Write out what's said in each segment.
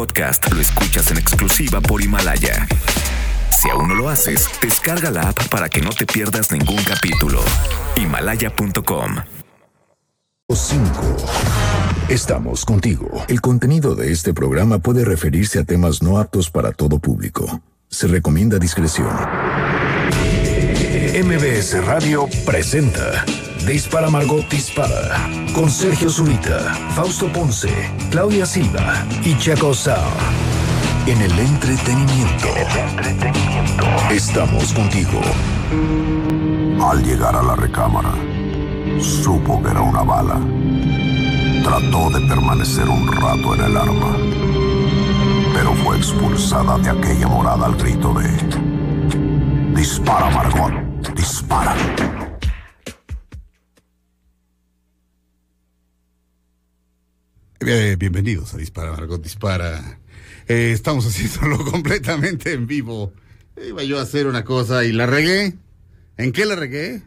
podcast lo escuchas en exclusiva por Himalaya. Si aún no lo haces, descarga la app para que no te pierdas ningún capítulo. Himalaya.com 5. Estamos contigo. El contenido de este programa puede referirse a temas no aptos para todo público. Se recomienda discreción. MBS Radio presenta Dispara Margot Dispara con Sergio Zurita, Fausto Ponce, Claudia Silva y Chaco Sao. En el entretenimiento. entretenimiento. Estamos contigo. Al llegar a la recámara, supo que era una bala. Trató de permanecer un rato en el arma, pero fue expulsada de aquella morada al grito de... Dispara, Margot, dispara. Eh, bienvenidos a Dispara, Margot Dispara. Eh, estamos haciéndolo completamente en vivo. Iba yo a hacer una cosa y la regué. ¿En qué la regué?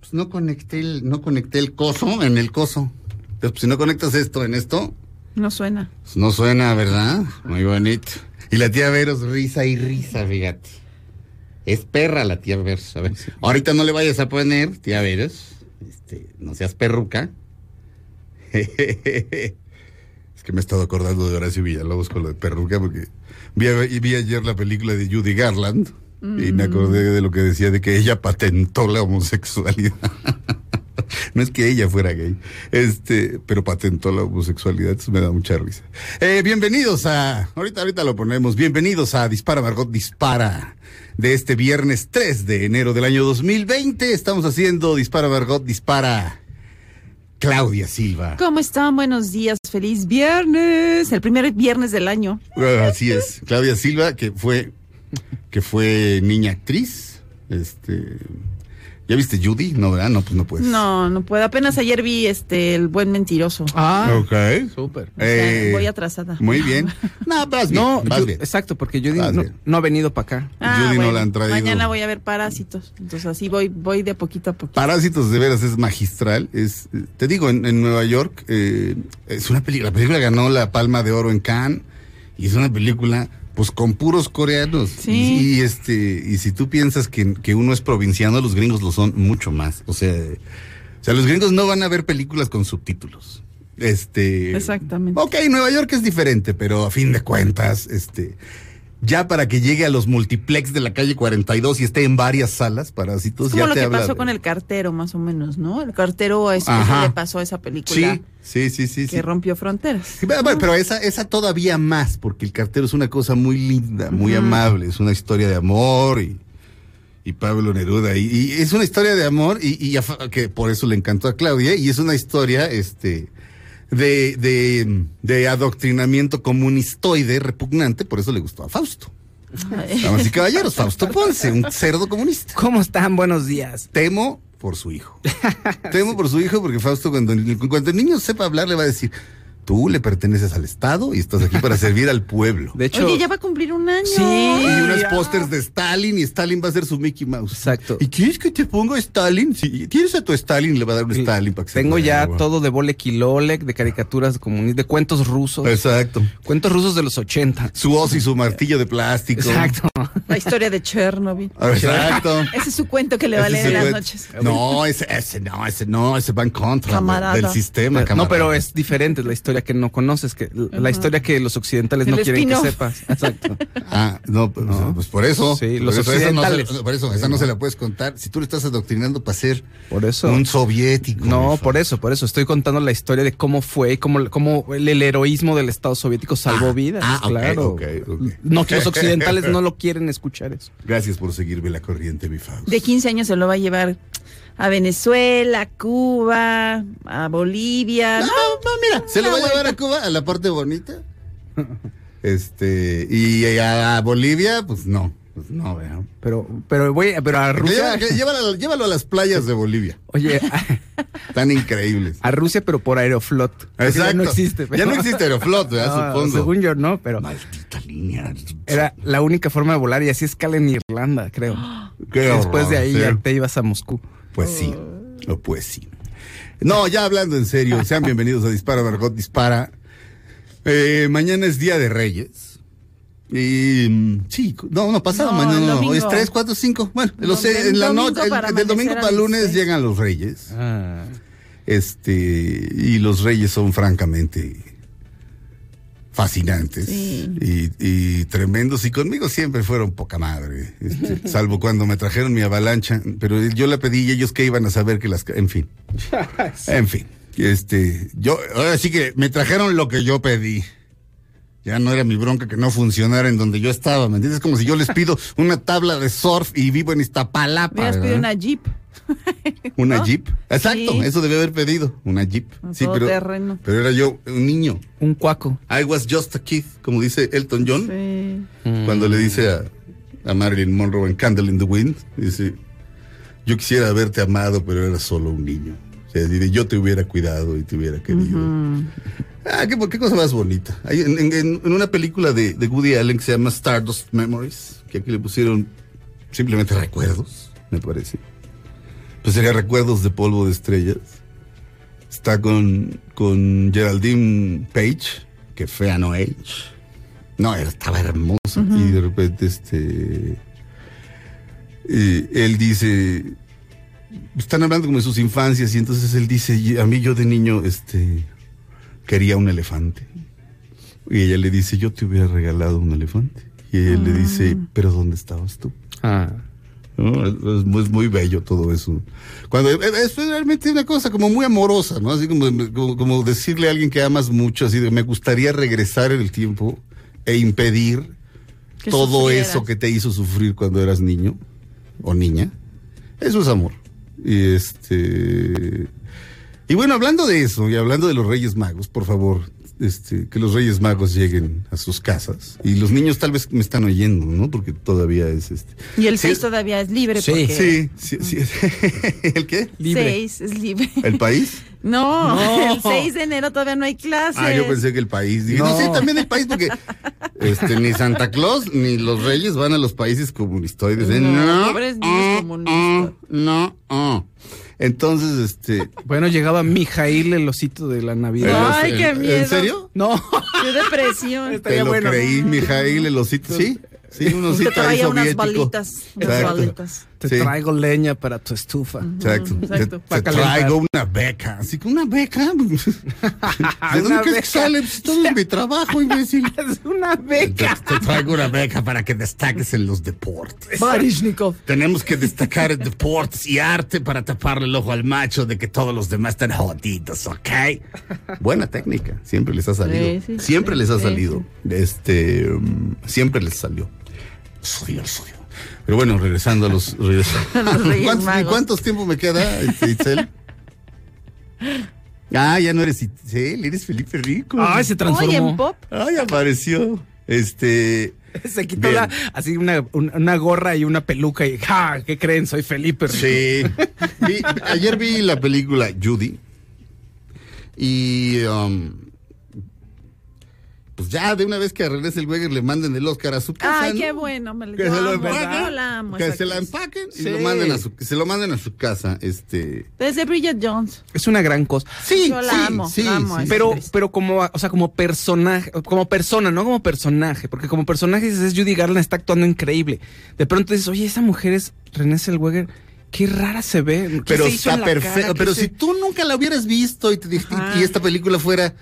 Pues no conecté el, no conecté el coso en el coso. Entonces, pues, si no conectas esto en esto, No suena. pues no suena, ¿verdad? Muy bonito. Y la tía Veros, risa y risa, fíjate. Es perra la tía Veros. A ver, ahorita no le vayas a poner, tía Veros. Este, no seas perruca. Es que me he estado acordando de Horacio Villalobos con lo de perruca porque vi, vi ayer la película de Judy Garland y me acordé de lo que decía de que ella patentó la homosexualidad. No es que ella fuera gay, este, pero patentó la homosexualidad, eso me da mucha risa. Eh, bienvenidos a, ahorita, ahorita lo ponemos, bienvenidos a Dispara Margot Dispara de este viernes 3 de enero del año 2020. Estamos haciendo Dispara Margot Dispara. Claudia Silva. ¿Cómo están? Buenos días. Feliz viernes. El primer viernes del año. Ah, Así es, Claudia Silva, que fue, que fue niña actriz, este, ¿ya viste Judy? No, ¿verdad? No, pues no puedes. No, no puedo. Apenas ayer vi este El Buen Mentiroso. Ah, Ok. súper. O sea, Eh, voy atrasada. Muy bien. No, vas bien, No, vas yo- bien. exacto, porque Vas no, ha venido para acá. Ah, Judy no la han traído. Mañana voy a ver Parásitos. Entonces así voy, voy de poquito a poquito. Parásitos de veras es magistral. Es, te digo, en, en Nueva York eh, es una película. La película ganó la Palma de Oro en Cannes y es una película, pues con puros coreanos. Sí. Y, este y si tú piensas que, que uno es provinciano, los gringos lo son mucho más. O sea, o sea, los gringos no van a ver películas con subtítulos. Este. Exactamente. Ok, Nueva York es diferente, pero a fin de cuentas, este. Ya para que llegue a los multiplex de la calle 42 y esté en varias salas, parásitos, Es como ya lo te que pasó de- con el cartero, más o menos, ¿no? El cartero, Ajá. le pasó a esa película Sí, sí, sí, sí. que sí. rompió fronteras. Sí, Pero, bueno, pero esa, esa todavía más, porque el cartero es una cosa muy linda, muy amable, es una historia de amor y, y Pablo Neruda. Y, y es una historia de amor y, y afa- que por eso le encantó a Claudia y es una historia este de, de, de adoctrinamiento comunistoide repugnante, por eso le gustó a Fausto. Damas y caballeros, Fausto Ponce, un cerdo comunista. ¿Cómo están? Buenos días. Temo por su hijo. Temo por su hijo porque Fausto cuando, cuando el niño sepa hablar le va a decir, tú le perteneces al Estado y estás aquí para servir al pueblo. De hecho, Oye, ya va a cumplir un año. Sí. Y unos pósters de Stalin y Stalin va a ser su Mickey Mouse. Exacto. ¿Y quieres que te ponga Stalin? Si tienes a tu Stalin, le va a dar un Stalin para que se tengo ya todo de Bolek y Lolek, de caricaturas comunistas, de cuentos rusos. Exacto. Cuentos rusos de los 80. Su hoz y su martillo de plástico. Exacto. La historia de Chernobyl. Exacto. Ese es su cuento que le va a leer en las noches. No, ese, ese no, ese no, ese va en contra Camarada. del sistema. No, pero es diferente la historia que no conoces, que la historia que los occidentales El no quieren que sepas. Exacto. Ah, no, pues, No. pues por eso. Sí, por los eso, esa no se, occidentales. por eso, esa no se la puedes contar. Si tú le estás adoctrinando para ser Por eso. un soviético. No, por eso, por eso. Estoy contando la historia de cómo fue, cómo, cómo el, el heroísmo del Estado soviético salvó Ah, vidas. ah, ok, claro. ok, ok. No, que los occidentales no lo quieren escuchar eso. Gracias por seguirme la corriente, mi Faust. De 15 años se lo va a llevar a Venezuela, a Cuba, a Bolivia. No, no, mira, se lo va a llevar a. Cuba, a la parte bonita. Este, y a Bolivia, pues no, pues no, vean. Pero, pero voy, pero a Rusia. llévalo, llévalo a las playas de Bolivia. Oye, Tan increíbles. a Rusia, pero por Aeroflot. Exacto. Ya no existe. Ya no existe Aeroflot, ¿verdad? No, Supongo. Según yo, no, pero Maldita línea. era la única forma de volar y así escala en Irlanda, creo. Qué Después de ahí sí. ya te ibas a Moscú. Pues sí, o pues sí. No, ya hablando en serio, sean bienvenidos a Dispara, Margot Dispara. Eh, mañana es Día de Reyes. Y mm, sí, no, no, pasado No, mañana no, es 3, 4, 5. Bueno, No, lo sé, en la domingo noche, el- del domingo para lunes seis. llegan los Reyes. Ah. Este, y los Reyes son francamente fascinantes Sí. y, y tremendos. Y conmigo siempre fueron poca madre, este, salvo cuando me trajeron mi avalancha. Pero yo la pedí y ellos que iban a saber que las. ca- En fin. En fin. Este, yo, ahora sí que me trajeron lo que yo pedí. Ya no era mi bronca que no funcionara en donde yo estaba, ¿me entiendes? Como si yo les pido una tabla de surf y vivo en Iztapalapa. Hubieras pedido una Jeep. Una ¿no? Jeep. Exacto, Sí. eso debe haber pedido. Una Jeep. Sí, pero, pero era yo un niño. Un cuaco. I was just a kid, como dice Elton John, Sí. cuando le dice a, a Marilyn Monroe en Candle in the Wind, dice, yo quisiera haberte amado, pero era solo un niño. O sea, dice, yo te hubiera cuidado y te hubiera querido. Ah, qué, qué cosa más bonita. Hay en, en- en una película de, de Woody Allen que se llama Stardust Memories, que aquí le pusieron simplemente recuerdos, me parece. Pues sería recuerdos de polvo de estrellas. Está con, con Geraldine Page, que fea no age. No, estaba hermosa. Y de repente, este. eh, él dice. Están hablando como de sus infancias, y entonces él dice: "Y A mí, yo de niño, este. Quería un elefante. Y ella le dice: Yo te hubiera regalado un elefante. Y él le dice: Pero ¿dónde estabas tú? Ah. ¿no? Es, es muy, es muy bello todo eso. Cuando es, es realmente una cosa como muy amorosa, ¿no? Así como, como, como decirle a alguien que amas mucho, así de me gustaría regresar en el tiempo e impedir Que todo sufrieras. eso que te hizo sufrir cuando eras niño o niña. Eso es amor. Y este y bueno, hablando de eso y hablando de los Reyes Magos, por favor, este, que los Reyes Magos lleguen a sus casas. Y los niños tal vez me están oyendo, ¿no? Porque todavía es este. Y el Sí, 6 todavía es libre Sí. porque Sí, sí, sí. ¿El qué? Libre. 6 es libre. ¿El país? No, No. el 6 de enero todavía no hay clases. Ah, yo pensé que el país. Dije, no. No. sé, también el país, porque este, ni Santa Claus ni los reyes van a los países comunistoides. ¿eh? No, No, pobres niños comunistas. ah, no, ah. Entonces, este. Bueno, llegaba Mijail, el osito de la Navidad. Ay, ¿en- qué ¿En miedo. serio? No. Qué depresión. Te Estaría lo bueno. creí, Mijail, el osito. Sí, sí, un Te osito ahí traía unas soviético. balitas. Unas Exacto. balitas. Te Sí. traigo leña para tu estufa. Exacto. Exacto. Te, traigo una beca. Así que una beca. ¿De dónde Una crees que sale? Pues todo es mi trabajo, imbécil. Es una Te, beca. te traigo una beca para que destaques en los deportes. Barishnikov. Tenemos que destacar en deportes y arte para taparle el ojo al macho de que todos los demás están jodidos, ¿ok? Buena técnica, siempre les ha salido. Sí, sí, siempre sí, les ha sí, salido. Este, um, siempre les salió. Suyo, suyo. Pero bueno, regresando a los Reyes. los Reyes ¿Cuántos, Magos. ¿Cuántos tiempo me queda, este, Itzel? Ah, ya no eres Itzel, eres Felipe Rico. Ay, se transformó. en pop. Ay, apareció. Este. Se quitó la, así una, una, una gorra y una peluca y ¡ja! ¿Qué creen? Soy Felipe. Rico. Sí. Vi- ayer vi la película Judy. Y. um, pues ya, de una vez que regrese el Weger, le manden el Oscar a su casa. Ay, ¿no? qué bueno. Me Que yo se lo empaquen. yo la amo, Que se la empaquen y Sí. lo manden a su, que se lo manden a su casa. Este. Desde Bridget Jones. Es una gran cosa. Sí, Yo la sí, amo, sí, la amo, sí. Pero, pero como, o sea, como personaje, como persona, no como personaje, porque como personaje dices, Judy Garland está actuando increíble. De pronto dices, oye, esa mujer es René Zellweger, qué rara se ve. ¿Qué Pero se está perfecto. Pero se- si tú nunca la hubieras visto y, te y esta película fuera.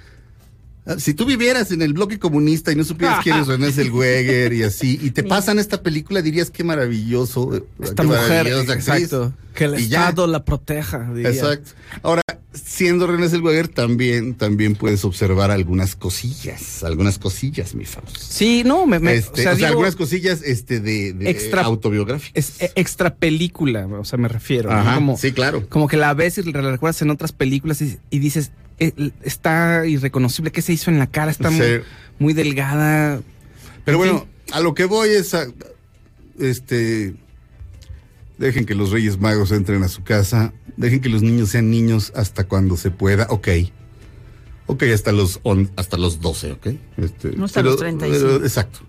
Ah, Si tú vivieras en el bloque comunista y no supieras quién es René Zellweger y así, y te pasan esta película, dirías qué maravilloso. eh, esta qué mujer, maravillosa actriz". exacto, que el Y ya. Estado la proteja. diría. Exacto. Ahora, siendo René Zellweger, también, también puedes observar algunas cosillas, algunas cosillas, mi Faust. Sí, no, me, me- Este, o sea, digo, algunas cosillas este, de, de Extra- autobiográficas. es eh, extra película, o sea, me refiero. ¿no? Ajá, como, sí, claro. Como que la ves y la recuerdas en otras películas y, y dices, está irreconocible, ¿qué se hizo en la cara? Está Sí. muy, muy delgada. Pero En bueno, a lo que voy es a, este dejen que los Reyes Magos entren a su casa, dejen que los niños sean niños hasta cuando se pueda, ok. Ok, hasta los on- hasta los 12, ok. Este, No hasta los 35. pero- exacto.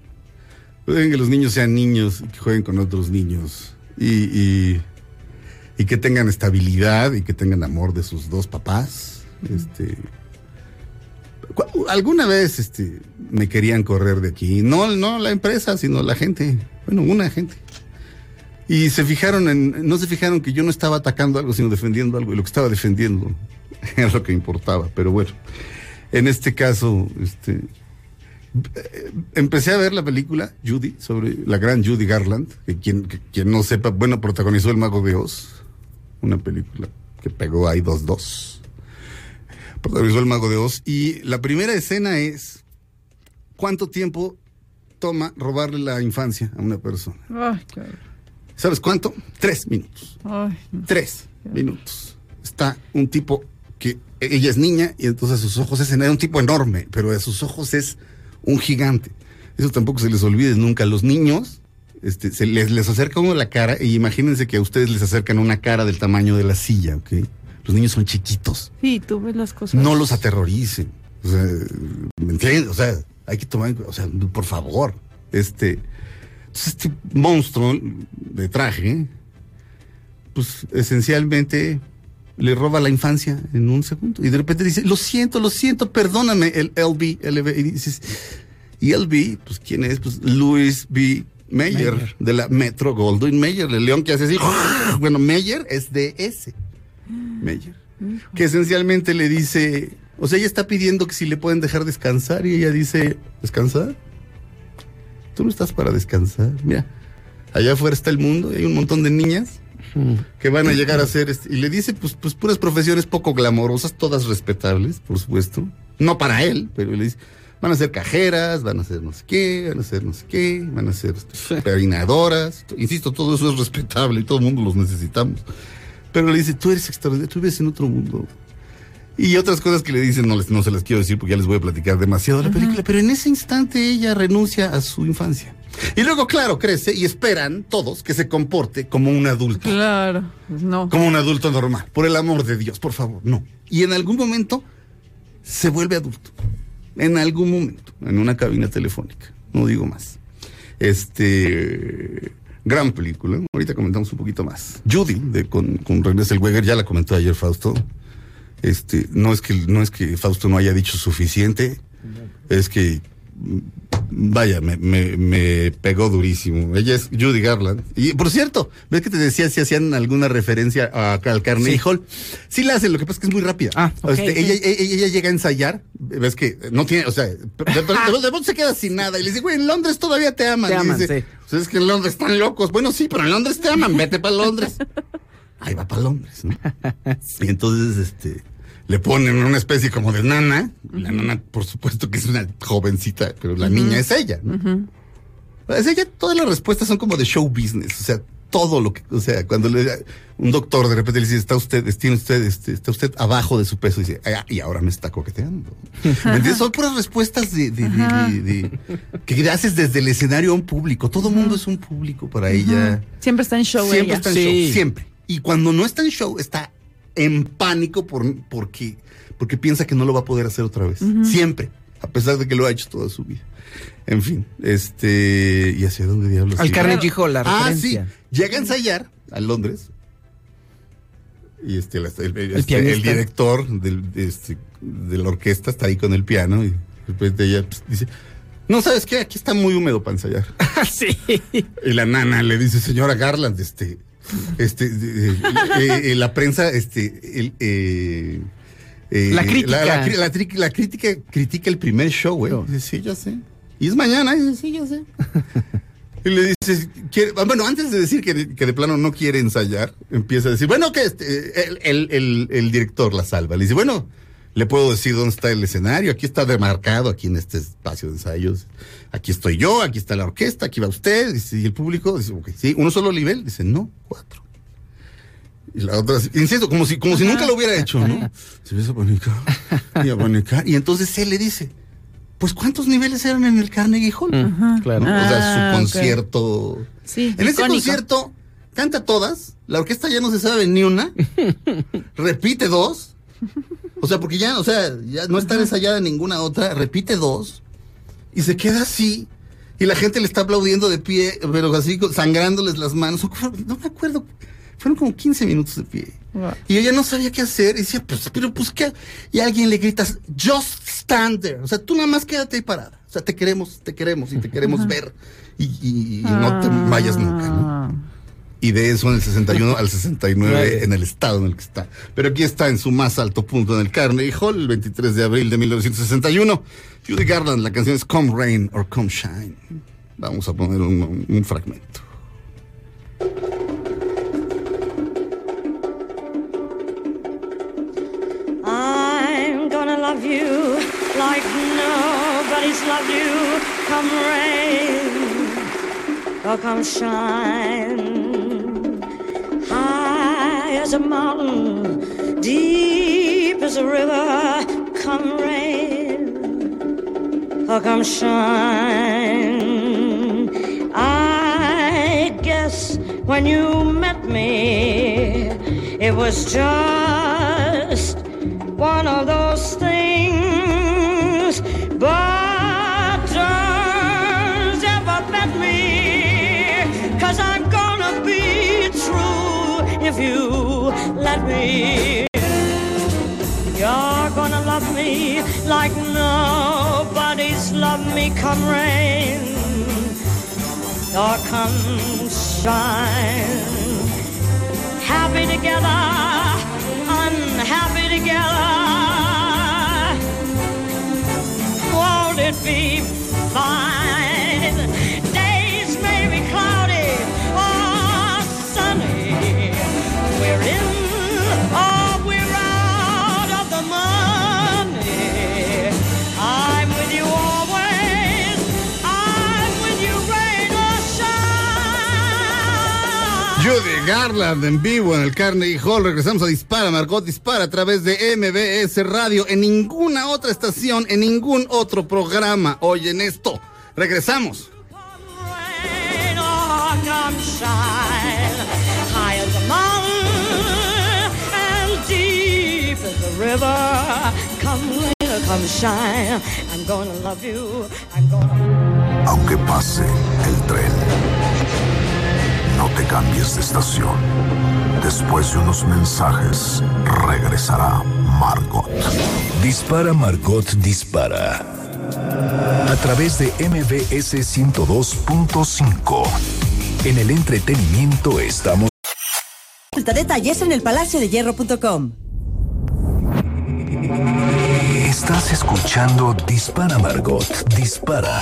Dejen que los niños sean niños y que jueguen con otros niños y, y, y que tengan estabilidad y que tengan amor de sus dos papás. Este Alguna vez este, me querían correr de aquí. No, no la empresa, sino la gente. Bueno, una gente. Y se fijaron en, no se fijaron que yo no estaba atacando algo, sino defendiendo algo. Y lo que estaba defendiendo era lo que importaba. Pero bueno, en este caso, este, empecé a ver la película Judy, sobre la gran Judy Garland, que quien, que quien no sepa, bueno, protagonizó El Mago de Oz, una película que pegó ahí dos dos. Protagonizó El Mago de Oz y la primera escena es cuánto tiempo toma robarle la infancia a una persona. Ay, qué. ¿Sabes cuánto? Tres minutos. Ay, no. Tres minutos. Está un tipo que ella es niña y entonces a sus ojos es un tipo enorme, pero a sus ojos es un gigante. Eso tampoco se les olvide nunca. Los niños este, se les, les acerca uno la cara y imagínense que a ustedes les acercan una cara del tamaño de la silla, ¿ok? Los niños son chiquitos. Sí, tú ves las cosas. No los aterroricen. O sea, ¿me entiendes? O sea, hay que tomar, o sea, por favor. Este, este monstruo de traje, pues esencialmente le roba la infancia en un segundo. Y de repente dice, lo siento, lo siento, perdóname, el LB, LB. Y dices, y LB, pues ¿quién es? Pues Louis B. Mayer, de la Metro Goldwyn Mayer, el león que hace así. Bueno, Mayer es de ese. Mayer. Que esencialmente le dice, o sea, ella está pidiendo que si le pueden dejar descansar y ella dice, ¿descansar? Tú no estás para descansar. Mira, allá afuera está el mundo y hay un montón de niñas que van a llegar a ser, este, y le dice, pues, pues puras profesiones poco glamorosas, todas respetables, por supuesto. No para él, pero le dice, van a ser cajeras, van a ser no sé qué, van a ser no sé qué, van a ser este, peinadoras. Insisto, todo eso es respetable y todo el mundo los necesitamos. Pero le dice, tú eres extraordinario, tú vives en otro mundo. Y otras cosas que le dicen, no, les, no se las quiero decir porque ya les voy a platicar demasiado de la película, pero en ese instante ella renuncia a su infancia. Y luego, claro, crece y esperan todos que se comporte como un adulto. Claro, no. Como un adulto normal. Por el amor de Dios, por favor, no. Y en algún momento se vuelve adulto. En algún momento, en una cabina telefónica. No digo más. Este. Gran película. Ahorita comentamos un poquito más. Judy, de, con, con René Zellweger, ya la comentó ayer Fausto. Este, no es que no es que Fausto no haya dicho suficiente, es que vaya, me, me, me pegó durísimo. Ella es Judy Garland. Y por cierto, ¿ves que te decía si hacían alguna referencia a, al Carnegie Sí. Hall? Sí la hacen, lo que pasa es que es muy rápida. Ah, ok, Este. Ella, ella, ella llega a ensayar, ves que no tiene, o sea, de, de- se queda sin nada y le dice, güey, en Londres todavía te aman. Te aman, dice, sí. "Pues es que en Londres están locos. Bueno, sí, pero en Londres te aman, vete para Londres. Ahí va para Londres, ¿no? Y entonces, este, le ponen una especie como de nana. La nana, por supuesto que es una jovencita, pero la niña es ella, ¿no? Es ella, todas las respuestas son como de show business, o sea, todo lo que, o sea, cuando le, un doctor de repente le dice, está usted, tiene usted, este, está usted abajo de su peso, y dice, "Ah, y ahora me está coqueteando. ¿Me entiendes? Son puras respuestas de, de, de- de- de- que haces desde el escenario a un público. Todo mundo es un público para ella. Siempre está en show Siempre ella. está en Sí. show, siempre. Y cuando no está en show, está en pánico por, porque, porque piensa que no lo va a poder hacer otra vez. Siempre. A pesar de que lo ha hecho toda su vida. En fin, este. ¿Y hacia dónde diablos? Al? Carnegie Hall, la Ah, sí. Llega a ensayar a Londres. Y este, el, este, el director del, de, este, de la orquesta está ahí con el piano y de repente ella pues, dice, no, ¿sabes qué? Aquí está muy húmedo para ensayar. sí. Y la nana le dice, señora Garland, este, este, eh, eh, eh, la prensa, este, el, eh, eh, La crítica. La, la cri- la tri- la crítica critica el primer show, güey. Sí, yo sé. Y es mañana, y sí, yo sé. Y le dices, quiere- ah, bueno, antes de decir que, que de plano no quiere ensayar, empieza a decir, bueno, que este, el, el- el- el director la salva. Le dice, bueno, le puedo decir dónde está el escenario, aquí está demarcado, aquí en este espacio de ensayos. Aquí estoy yo, aquí está la orquesta, aquí va usted. Y el público dice, ok, sí, uno solo nivel. Dice, no, cuatro. Y la otra, insisto, como si, como si nunca lo hubiera hecho, ¿no? Se empieza a panicar y a panicar. Y entonces él le dice, pues ¿cuántos niveles eran en el Carnegie Hall? Claro. ¿no? o sea, Ah, su ok. concierto. Sí, En ese icónico. concierto canta todas, la orquesta ya no se sabe ni una, repite dos, o sea, porque ya, o sea, ya no está ensayada ninguna otra, repite dos y se queda así y la gente le está aplaudiendo de pie, pero así sangrándoles las manos. No me acuerdo. Fueron como 15 minutos de pie. Wow. Y yo ya no sabía qué hacer. Y decía, pues, pero pues qué. Y a alguien le gritas, just stand there. O sea, tú nada más quédate ahí parada. O sea, te queremos, te queremos y te queremos ver. Y, y- y no te vayas nunca, ¿no? Y de eso en el 61 al 69 en el estado en el que está. Pero aquí está en su más alto punto en el Carnegie Hall, el 23 de abril de 1961. Judy Garland, la canción es Come Rain or Come Shine. Vamos a poner un, un fragmento. I'm gonna love you like nobody's loved you. Come rain or come shine. As a mountain, deep as a river. Come rain or come shine. I guess when you met me, it was just one of those things. But ever bet me, cause I'm gonna be true if you me. You're gonna love me like nobody's loved me. Come rain or come shine. Happy together, unhappy together. Won't it be fine? Days may be cloudy or sunny. We're in Judy Garland en vivo en el Carnegie Hall. Regresamos a Dispara, Margot Dispara a través de MBS Radio. En ninguna otra estación, en ningún otro programa. Oyen esto. Regresamos. Aunque pase el tren, no te cambies de estación. Después de unos mensajes, regresará Margot. Dispara Margot Dispara. A través de MBS 102.5. En el entretenimiento estamos. Consulta detalles en el palacio de hierro.com. Estás escuchando Dispara Margot Dispara.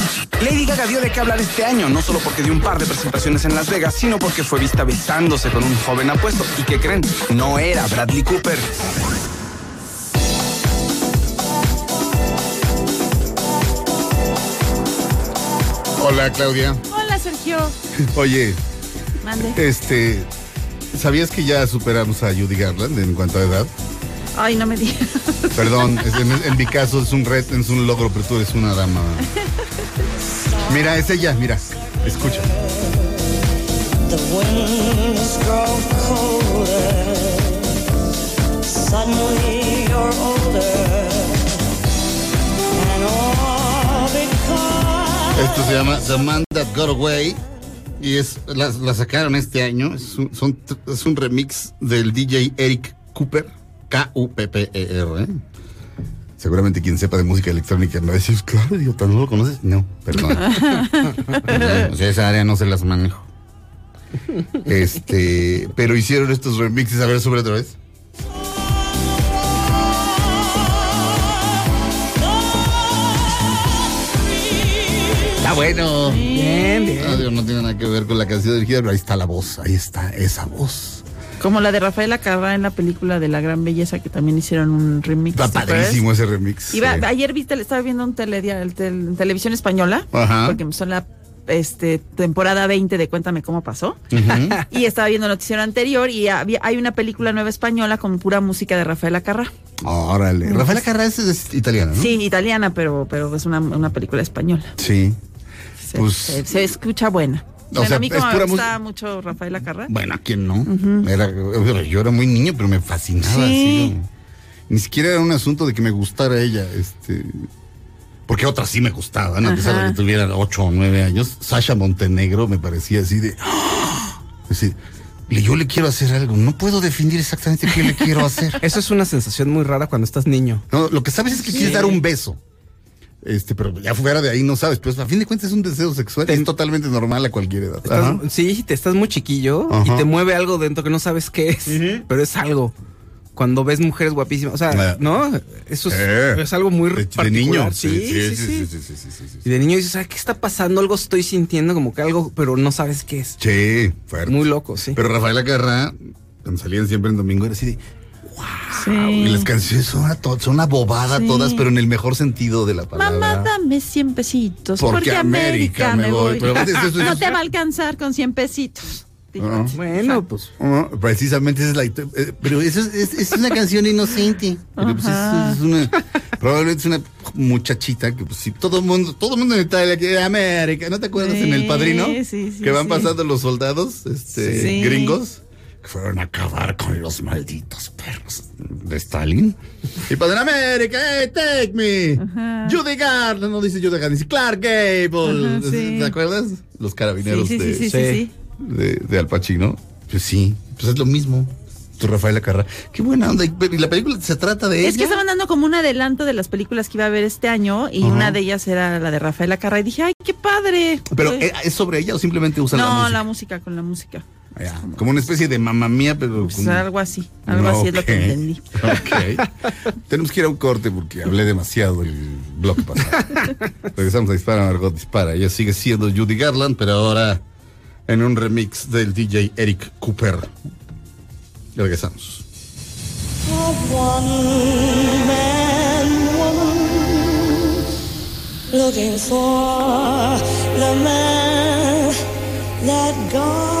Lady Gaga dio de qué hablar este año, no solo porque dio un par de presentaciones en Las Vegas, sino porque fue vista besándose con un joven apuesto. ¿Y qué creen? No era Bradley Cooper. Hola, Claudia. Hola, Sergio. Oye, Mande. este. ¿Sabías que ya superamos a Judy Garland en cuanto a edad? Ay, no me digas. Perdón, en, en mi caso es un reto, es un logro, pero tú eres una dama. Mira, es ella, mira, escucha. The winds grow colder. Suddenly you're older. And all because Esto se llama The Man That Got Away y es la, la sacaron este año. Es un, son- es un remix del DJ Eric Cooper, K-U-P-P-E-R. ¿eh? Seguramente quien sepa de música electrónica me va a decir, claro, idiota, ¿no lo conoces? No, perdón. o sea, esa área no se las manejo. Este, pero hicieron estos remixes, a ver, sobre otra vez. Está bueno. Bien, bien. No, digo, no tiene nada que ver con la canción dirigida, pero ahí está la voz, ahí está esa voz. Como la de Rafaela Carrá en la película de La Gran Belleza, que también hicieron un remix. Está padrísimo ese remix. Iba- Sí. ayer viste, estaba viendo un teledia, el tel- en televisión española, Ajá. porque empezó la este temporada 20 de Cuéntame cómo pasó. y estaba viendo el noticiero anterior y había, hay una película nueva española con pura música de Rafael Acarra. Órale. Rafaela Carrás es, es italiana, ¿no? Sí, italiana, pero, pero es una, una película española. Sí. Se, Pues- se- se escucha buena. O sea, a mí es como me pura gusta mucho Rafael Acarra. Bueno, ¿a quién no? era, yo era muy niño, pero me fascinaba. Sí. así, ni siquiera era un asunto de que me gustara ella. este Porque otras sí me gustaban, a pesar de que tuviera ocho o nueve años. Sasha Montenegro me parecía así de... ¡ah! Así, le- yo le quiero hacer algo. No puedo definir exactamente qué le quiero hacer. Eso es una sensación muy rara cuando estás niño. No, lo que sabes es que quieres dar un beso. Este, pero ya fuera de ahí no sabes. Pues a fin de cuentas es un deseo sexual. Te- es totalmente normal a cualquier edad. Estás- sí, te estás muy chiquillo Ajá. y te mueve algo dentro que no sabes qué es, pero es algo. Cuando ves mujeres guapísimas, o sea, Ah. ¿no? Eso es, Eh, es algo muy de, de particular. niño. Sí, sí, sí, sí, sí, sí, sí, sí. Y de niño dices, "Ah, ¿qué está pasando? Algo estoy sintiendo, como que algo, pero no sabes qué es. Sí, fuerte. Muy loco, sí. Pero Rafaela Carrá, cuando salían siempre en domingo, era así de. Sí. Y las canciones son una, son una bobada Sí. todas, pero en el mejor sentido de la palabra. Mamá, dame 100 pesitos. Porque América, América me voy. Pero no te va a alcanzar con 100 pesitos. Ah. Bueno, pues. Ah, precisamente esa es la. eh, pero eso es, es- es una canción inocente. Pero pues Ajá. es, es una. Probablemente es una muchachita que, pues sí, todo el mundo, todo el mundo en Italia que América. ¿No te acuerdas en El Padrino? Sí, sí, sí, Que van pasando los soldados este, Sí. gringos que fueron a acabar con los malditos perros de Stalin. Y padre América, hey, take me. Judy Garland, no dice Judy Garland, dice Clark Gable. Ajá, sí. ¿Te acuerdas? Los carabineros sí, de, sí, de, de Al Pacino. Pues sí, pues es lo mismo. Tu Rafaela Carrá. Qué buena onda. Y la película se trata de Es que estaban dando como un adelanto de las películas que iba a haber este año y Ajá. una de ellas era la de Rafaela Carrá y dije, ay, qué padre. Pero Pues, ¿eh, ¿es sobre ella o simplemente usan la no, música? la música con la música. Ya, como una especie de mamá mía, pero Pues con- algo así, algo así es lo que entendí. Ok. Tenemos que ir a un corte porque hablé demasiado el bloque pasado. Regresamos a Dispara, Margot Dispara. Ella sigue siendo Judy Garland, pero ahora en un remix del DJ Eric Cooper. Ya regresamos. of one man woman looking for the man that God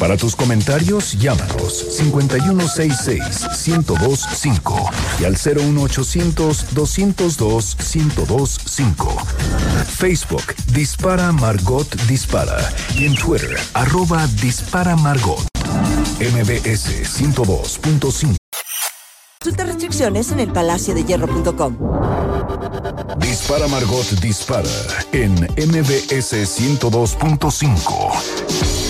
Para tus comentarios, llámanos 5166-1025 y al 01800-202-1025. Facebook, Dispara Margot Dispara. Y en Twitter, arroba Dispara Margot. MBS 102.5. Consulta restricciones en el palacio de hierro.com. Dispara Margot Dispara en MBS 102.5.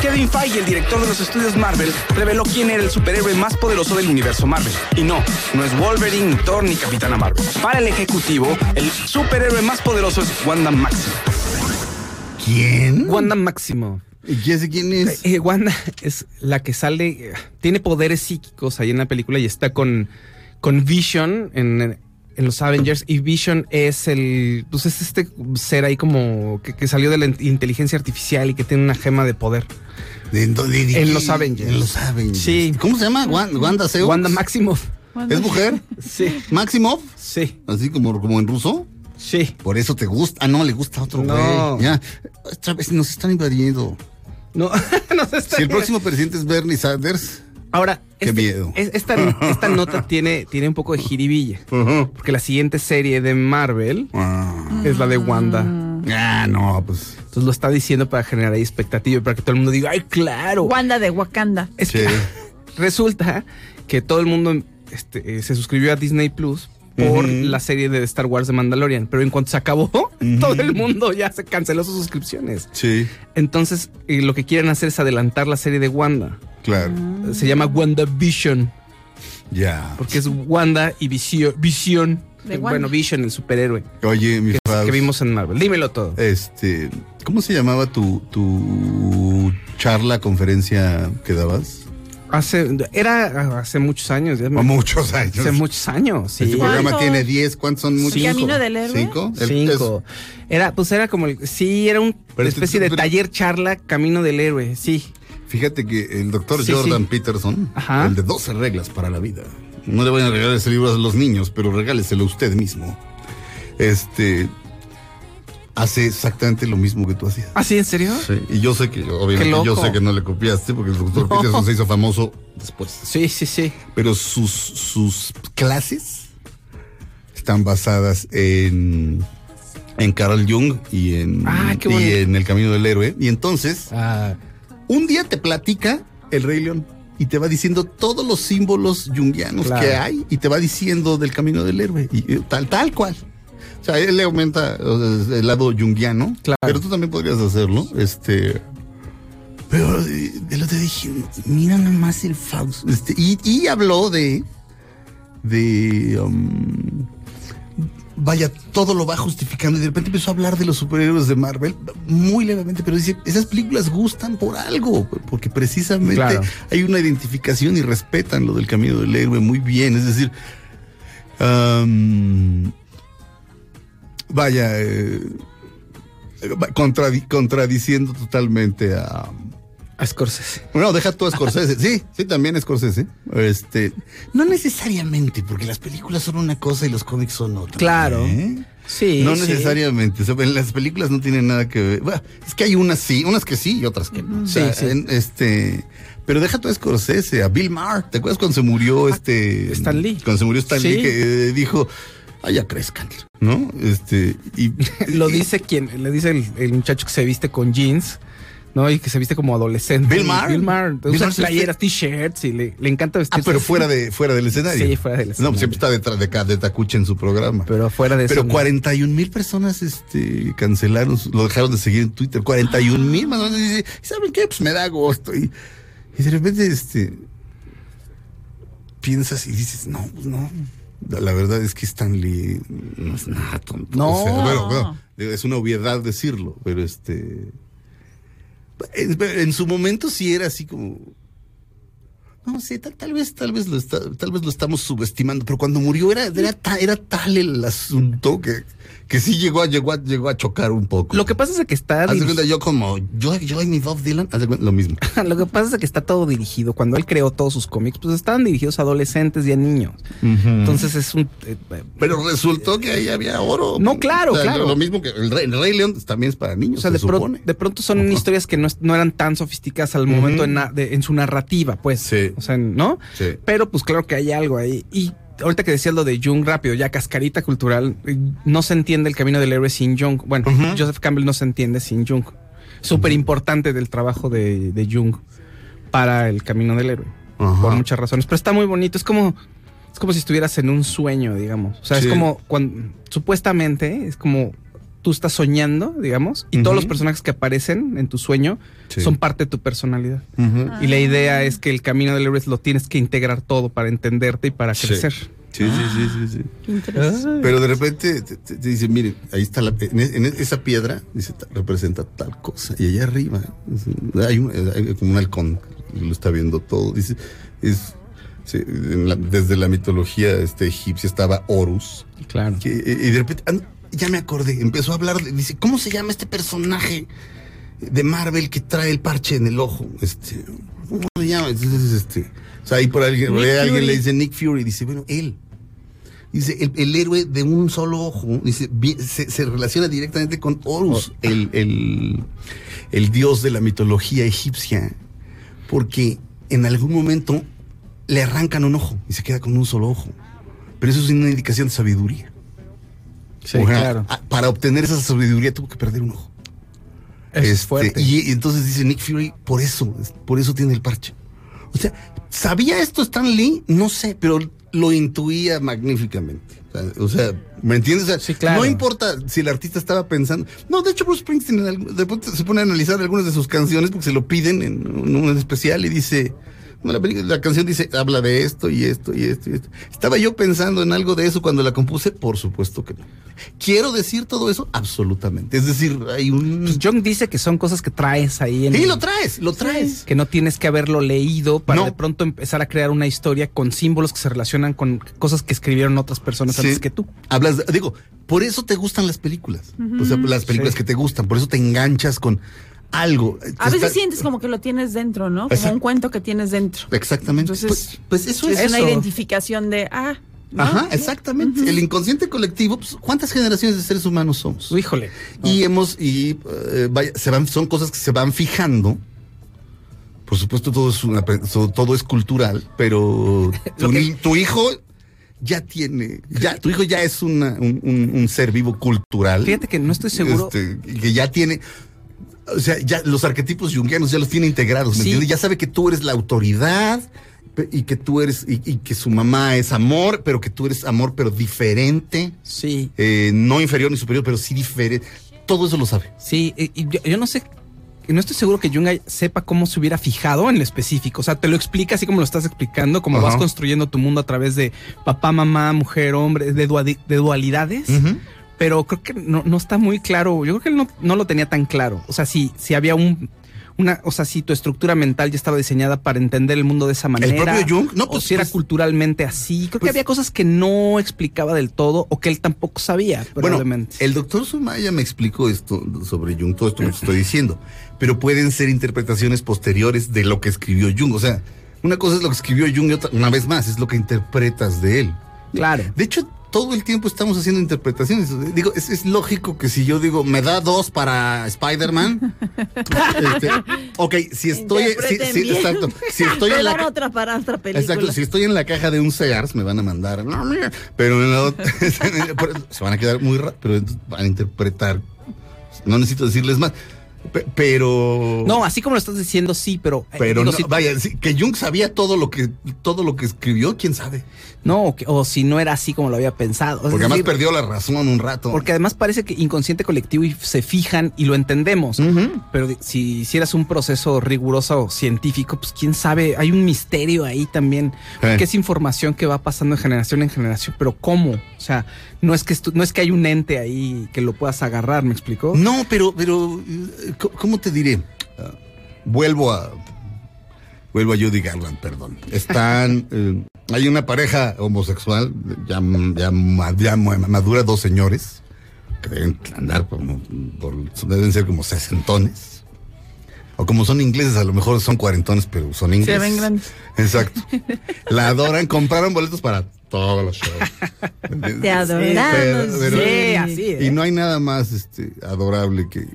Kevin Feige, el director de los estudios Marvel, reveló quién era el superhéroe más poderoso del universo Marvel. Y no, no es Wolverine, ni Thor, ni Capitana Marvel. Para el ejecutivo, el superhéroe más poderoso es Wanda Maximoff. ¿Quién? Wanda Máximo. ¿Y quién sé quién es? Eh, Wanda es la que sale, eh, tiene poderes psíquicos ahí en la película y está con, con Vision en, en los Avengers. Y Vision es el, pues es este ser ahí como que, que salió de la in- inteligencia artificial y que tiene una gema de poder. ¿De dónde- de En los Avengers. En los Avengers. Sí. ¿Cómo se llama? Wan- Wanda Zeus. Wanda Maximoff. ¿Es mujer? Sí, ¿Maximov? sí, Así como, como en ruso. sí. Por eso te gusta. Ah, no, le gusta a otro No. güey. Ya. Otra vez nos están invadiendo. No, no se está Si el próximo presidente es Bernie Sanders. Ahora, Qué este- miedo. es- esta, esta nota tiene, tiene un poco de jiribilla. Porque la siguiente serie de Marvel Ah. es la de Wanda. Ah, no, pues. Entonces lo está diciendo para generar ahí expectativa, para que todo el mundo diga, ¡ay, claro! Wanda de Wakanda. Es Sí. que resulta que todo el mundo este, eh, se suscribió a Disney Plus por la serie de Star Wars de Mandalorian. Pero en cuanto se acabó, todo el mundo ya se canceló sus suscripciones. Sí, Entonces, eh, lo que quieren hacer es adelantar la serie de Wanda. claro. Se llama WandaVision, Ya. porque es Wanda y Visio- Visión. De Wanda. Bueno, Vision, el superhéroe Oye, mi que, que vimos en Marvel. Dímelo todo. Este, ¿cómo se llamaba tu, tu charla, conferencia que dabas? Hace, era hace muchos años. ya me- muchos años. Hace muchos años, sí. Este programa ¿Cuántos? tiene 10, ¿cuántos son muchos? ¿El camino del héroe? ¿Cinco? El- Cinco. Era, pues era como el, sí, era una Pero especie este- de taller charla Camino del Héroe, sí. fíjate que el doctor Sí, Jordan sí. Peterson, Ajá. el de 12 reglas para la vida. No le vayan a regalar ese libro a los niños, pero regáleselo usted mismo. Este hace exactamente lo mismo que tú hacías. ¿Ah, sí, en serio? Sí, y yo sé que, obviamente, yo sé que no le copiaste porque el doctor No. Peterson se hizo famoso después. Sí, sí, sí. Pero sus, sus clases están basadas en, en Carl Jung y en, Ah, qué y en El Camino del Héroe. Y entonces, Ah, un día te platica el Rey León y te va diciendo todos los símbolos jungianos Claro. que hay y te va diciendo del Camino del Héroe. Y, y tal, tal cual. Sea, él le aumenta el lado jungiano. Claro. Pero tú también podrías hacerlo. Este. Pero eh, de lo te dije, mira nomás el Faust. Este, y, y habló de. de. um, vaya, todo lo va justificando. Y de repente empezó a hablar de los superhéroes de Marvel muy levemente, pero dice, esas películas gustan por algo, porque precisamente Claro. hay una identificación y respetan lo del camino del héroe muy bien. Es decir, um, vaya, eh, contradi- contradiciendo totalmente a... a Scorsese. No, deja tú a Scorsese. Sí, sí, también Scorsese. Este, no necesariamente, porque las películas son una cosa y los cómics son otra. Claro. ¿eh? Sí. No sí. necesariamente. O sea, en las películas no tienen nada que ver. Bueno, es que hay unas sí, unas que sí y otras que no. O sea, Sí, sí. en- este, pero deja tú a Scorsese, a Bill Maher. ¿Te acuerdas cuando se murió este Ah, Stan Lee. Cuando se murió Stan. Lee que eh, dijo, ah, ya crezcan, ¿no? Este, y Lo dice quien, le dice el, el muchacho que se viste con jeans, ¿no? Y que se viste como adolescente. Bill Maher. Bill Maher. Bill Usa playeras, t-shirts y le, le encanta Ah, vestirse. pero así. fuera de, fuera del escenario. Sí, fuera del No, escenario. pues siempre está detrás de, de Tacucha en su programa. Pero fuera de Pero eso. no. 41 mil personas este, cancelaron, lo dejaron de seguir en Twitter. 41 mil más o menos. Y dice, ¿saben qué? Pues me da gusto. Y, y de repente, este, piensas y dices, no, pues no. La verdad es que Stanley no es nada tonto. No. O sea, bueno, bueno, es una obviedad decirlo, pero este. En, en su momento sí era así como. No sé, tal, tal vez, tal vez lo está, tal vez lo estamos subestimando, pero cuando murió era, era, ta- era tal el asunto que, que sí llegó a, llegó a, llegó a chocar un poco. Lo que pasa es que está. Haz cuenta, yo como, yo, yo y mi Bob Dylan, haz cuenta, lo mismo. Lo que pasa es que está todo dirigido. Cuando él creó todos sus cómics, pues estaban dirigidos a adolescentes y a niños. Entonces es un. eh, Pero resultó que ahí había oro. No, claro, claro. Lo mismo que el Rey, el Rey León también es para niños, o sea, se de, pro- supone. de pronto son historias que no, no eran tan sofisticadas al momento en, de- en su narrativa, pues. Sí. O sea, ¿no? Sí. Pero pues claro que hay algo ahí. Y ahorita que decías lo de Jung rápido, ya cascarita cultural, eh, no se entiende el camino del héroe sin Jung. Bueno, Joseph Campbell no se entiende sin Jung. Súper importante del trabajo de, de Jung para el camino del héroe. Por muchas razones. Pero está muy bonito. Es como. Es como si estuvieras en un sueño, digamos. O sea, Sí. es como cuando supuestamente es como tú estás soñando, digamos, y todos los personajes que aparecen en tu sueño Sí. son parte de tu personalidad. Y la idea es que el camino del héroe lo tienes que integrar todo para entenderte y para Sí. crecer. Sí, sí, sí, sí, sí. Qué interesante. Pero de repente te, te- te dice, miren, ahí está la, en, en esa piedra, dice, representa tal cosa. Y allá arriba es- hay, un- hay como un halcón, que lo está viendo todo. Dice, es, sí, en la- desde la mitología este, egipcia estaba Horus. Claro. que- y de repente, ah, ya me acordé, empezó a hablar, de- dice, ¿cómo se llama este personaje de Marvel que trae el parche en el ojo? Este, ¿Cómo se llama? Entonces, este, o sea, ahí por alguien, alguien le dice Nick Fury, dice, bueno, él. Dice, el, el héroe de un solo ojo, dice, se, se relaciona directamente con Horus, el, el, el dios de la mitología egipcia, porque en algún momento le arrancan un ojo y se queda con un solo ojo. Pero eso es una indicación de sabiduría. Sí, O sea, claro. a- Para obtener esa sabiduría tuvo que perder un ojo. Es Este, fuerte. Y, y entonces dice Nick Fury, por eso, es- por eso tiene el parche. O sea, ¿sabía esto Stan Lee? No sé, pero lo intuía magníficamente. O sea, ¿me entiendes? O sea, Sí, claro. No importa si el artista estaba pensando. No, de hecho, Bruce Springsteen en algún- de pronto se pone a analizar algunas de sus canciones porque se lo piden en un, un especial y dice. La, película- la canción dice, habla de esto y esto y esto y esto. ¿Estaba yo pensando en algo de eso cuando la compuse? Por supuesto que no. ¿Quiero decir todo eso? Absolutamente. Es decir, hay un... Pues Jung dice que son cosas que traes ahí en Sí, lo traes, lo traes. que no tienes que haberlo leído para No. de pronto empezar a crear una historia con símbolos que se relacionan con cosas que escribieron otras personas Sí. antes que tú. Hablas, de- digo, por eso te gustan las películas. O sea, las películas Sí. que te gustan, por eso te enganchas con algo. A Te veces está- sientes como que lo tienes dentro, ¿no? Como Exacto. un cuento que tienes dentro. Exactamente. Entonces, pues, pues eso es es. una eso. identificación de, ah, ¿no? Ajá, exactamente. El inconsciente colectivo, pues, ¿cuántas generaciones de seres humanos somos? Híjole. Y hemos, y eh, vaya, se van, son cosas que se van fijando. Por supuesto, todo es una, todo es cultural, pero tu, que- hijo ya tiene, ya, tu hijo ya es una- un, un- un ser vivo cultural. Fíjate que no estoy seguro. Este, que ya tiene. O sea, ya los arquetipos junguianos ya los tiene integrados, ¿me Sí. entiendes? Ya sabe que tú eres la autoridad y que tú eres, y, y que su mamá es amor, pero que tú eres amor, pero diferente, Sí, eh, no inferior ni superior, pero sí diferente. Todo eso lo sabe. sí. y- yo, yo no sé. No estoy seguro que Jung sepa cómo se hubiera fijado en lo específico. O sea, te lo explica así como lo estás explicando, como vas construyendo tu mundo a través de papá, mamá, mujer, hombre, de, dualidades. Pero creo que no, no está muy claro. Yo creo que él no, no lo tenía tan claro. O sea, si, si había un. Una, o sea, si tu estructura mental ya estaba diseñada para entender el mundo de esa manera. propio Jung? No, pues- o si era pues- culturalmente así. Creo pues- que había cosas que no explicaba del todo o que él tampoco sabía, Bueno, probablemente. el doctor Sumaya me explicó esto sobre Jung, todo esto que estoy diciendo, pero pueden ser interpretaciones posteriores de lo que escribió Jung. O sea, una cosa es lo que escribió Jung y otra, una vez más, es lo que interpretas de él. Claro. De hecho, todo el tiempo estamos haciendo interpretaciones. Digo, es, es lógico que si yo digo, me da dos para Spider-Man. este, ok, si estoy. Si, si- exacto. Si estoy en la. otra para otra película. Exacto, si estoy en la caja de un Sears me van a mandar, no, mira, pero en la otra- se van a quedar muy pero van a interpretar, no necesito decirles más, pero... No, así como lo estás diciendo, sí, pero. eh, pero no, si- vaya, sí, que Jung sabía todo lo que todo lo que escribió, quién sabe. no, o, que- o si no era así como lo había pensado. Porque además perdió la razón un rato. Porque además parece que inconsciente colectivo y se fijan y lo entendemos. Pero si hicieras un proceso riguroso científico, pues quién sabe, hay un misterio ahí también. Eh. Que es información que va pasando de generación en generación, pero ¿cómo? O sea, no es que no es que hay un ente ahí que lo puedas agarrar, ¿me explicó? No, pero, pero, eh, ¿cómo te diré? Ah, vuelvo a, vuelvo a Judy Garland, perdón. Están, eh, hay una pareja homosexual, ya, ya, ya ma- madura, dos señores, que deben andar como, por, deben ser como sesentones. O como son ingleses, a lo mejor son cuarentones, pero son ingleses. ven grandes. Exacto. La adoran, compraron boletos para todos los shows. Te adoramos. Pero- pero- Sí, así es. y no hay nada más este, adorable que.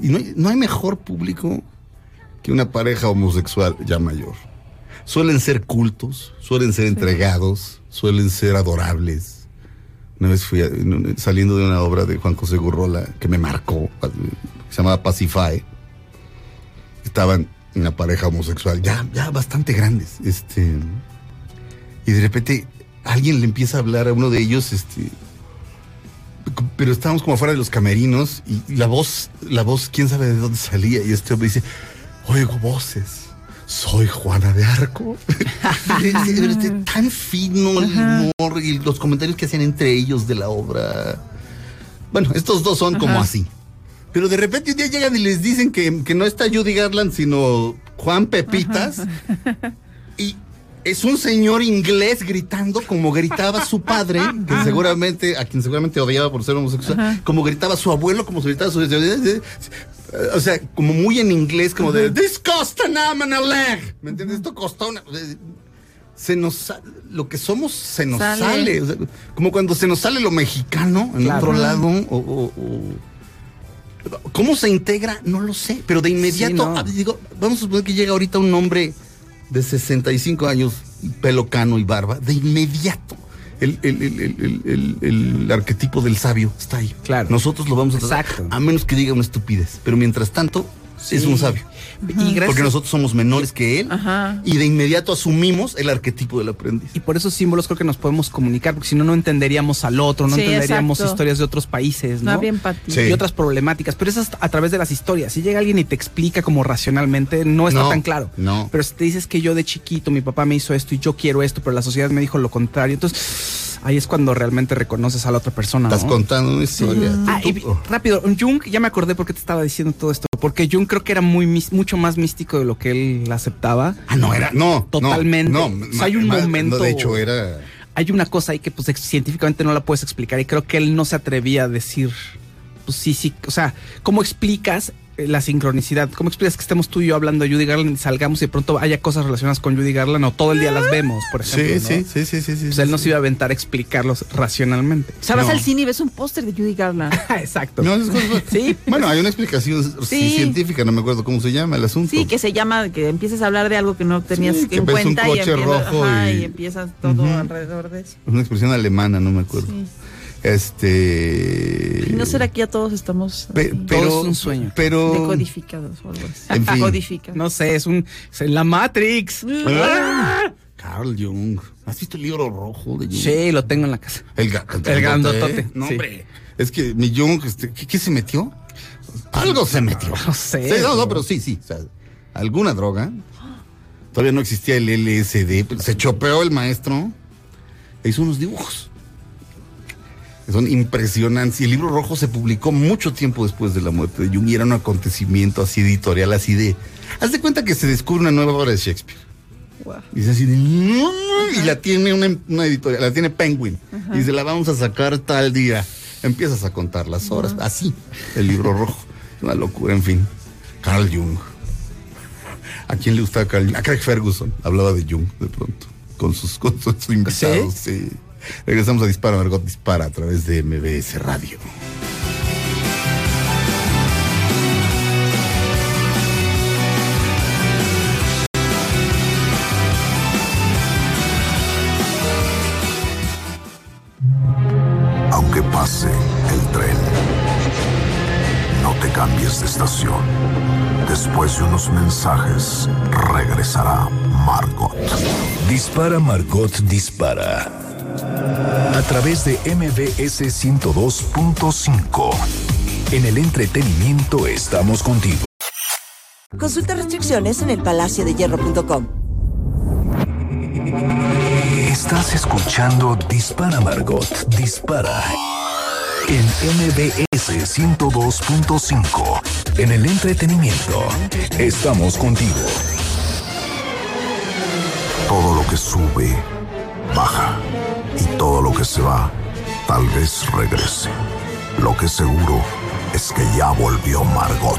Y no hay, no hay mejor público que una pareja homosexual ya mayor. Suelen ser cultos, suelen ser entregados, suelen ser adorables. Una vez fui a- saliendo de una obra de Juan José Gurrola que me marcó, se llamaba Pacify. Estaban una pareja homosexual, ya, ya bastante grandes. Este, y de repente alguien le empieza a hablar a uno de ellos, este, pero estábamos como afuera de los camerinos y la voz, la voz, quién sabe de dónde salía. Y este hombre dice, oigo voces. Soy Juana de Arco. Este, Tan fino el humor y los comentarios que hacían entre ellos de la obra. Bueno, estos dos son como así. Pero de repente un día llegan y les dicen que, que no está Judy Garland, sino Juan Pepitas. Y es un señor inglés gritando como gritaba su padre, que seguramente, a quien seguramente odiaba por ser homosexual, como gritaba su abuelo, como gritaba su... O sea, como muy en inglés, como de... This cost an arm and a leg. ¿Me entiendes? Esto costó una... Se nos lo que somos se nos Sale. sale. o sea, como cuando se nos sale lo mexicano en Claro. otro lado. o- o- o- ¿Cómo se integra? No lo sé, pero de inmediato, Sí, no. digo, vamos a suponer que llega ahorita un hombre de 65 años, pelo cano y barba, de inmediato. El, el- el- el- arquetipo del sabio está ahí. Claro. Nosotros lo vamos a tratar, Exacto. A menos que diga una estupidez. Pero mientras tanto, es un sabio. Y gracias- Porque nosotros somos menores que él Ajá. y de inmediato asumimos el arquetipo del aprendiz. Y por esos símbolos creo que nos podemos comunicar, porque si no, no entenderíamos al otro, no Sí, entenderíamos exacto. historias de otros países, No ¿no? había empatía. Sí. Y otras problemáticas, pero eso es a través de las historias. Si llega alguien y te explica como racionalmente, no está No, tan claro. no. Pero si te dices que yo de chiquito, mi papá me hizo esto y yo quiero esto, pero la sociedad me dijo lo contrario, entonces ahí es cuando realmente reconoces a la otra persona. Estás ¿no? contando una historia. Ah, y rápido, Jung, ya me acordé por qué te estaba diciendo todo esto. Porque Jung creo que era muy mucho más místico de lo que él aceptaba. Ah, no, era. No, no, Totalmente. No, O sea, hay un momento- no, de hecho, era. Hay una cosa ahí que pues científicamente no la puedes explicar y creo que él no se atrevía a decir, pues sí, sí, o sea, ¿cómo explicas la sincronicidad? ¿Cómo explicas que estemos tú y yo hablando de Judy Garland y salgamos y de pronto haya cosas relacionadas con Judy Garland o todo el día las vemos, por ejemplo? Sí, ¿no? sí, sí, sí, sí, sí. Pues él no se iba a aventar a explicarlos racionalmente. O sea, vas No. al cine y ves un póster de Judy Garland. Exacto. No, es- Sí. Bueno, hay una explicación científica, no me acuerdo cómo se llama el asunto. Sí, que se llama, que empieces a hablar de algo que no tenías Sí, que en ves un cuenta y, coche empiezas, rojo ajá, y- y empiezas todo alrededor de eso. Una expresión alemana, no me acuerdo. Este. ¿Y no será que ya todos estamos Pe- pero, Todo es un sueño. Pero. decodificados o algo así? En fin. Codificados. No sé, es un es en la Matrix. Ah, Carl Jung. ¿Has visto el libro rojo de Jung? Sí, lo tengo en la casa. El, ga- El grandotote, No, sí. hombre. Es que mi Jung, este, ¿qué, qué se metió? Algo se metió. No sé. Sí, no, no, pero sí, sí. o sea, alguna droga. Todavía no existía el LSD. pero Se chopeó el maestro e hizo unos dibujos. Que Son impresionantes. Y el libro rojo se publicó mucho tiempo después de la muerte de Jung y era un acontecimiento así editorial, así de. Haz de cuenta que se descubre una nueva obra de Shakespeare. Y dice así de, "Mm", y la tiene una, una editorial, la tiene Penguin. Y dice, la vamos a sacar tal día. Empiezas a contar las horas. Así, el libro rojo. Una locura, en fin. Carl Jung. ¿A quién le gustaba Carl Jung? A Craig Ferguson. Hablaba de Jung de pronto. Con sus, con sus invitados. ¿Sí? Regresamos a Dispara, Margot Dispara a través de MBS Radio. Aunque pase el tren, no te cambies de estación. Después de unos mensajes, regresará Margot. Dispara Margot Dispara. A través de MBS 102.5. En el entretenimiento estamos contigo. Consulta restricciones en el palacio de hierro.com. Estás escuchando Dispara Margot Dispara. En MBS 102.5. En el entretenimiento estamos contigo. Todo lo que sube, baja. Y todo lo que se va, tal vez regrese. Lo que seguro es que ya volvió Margot.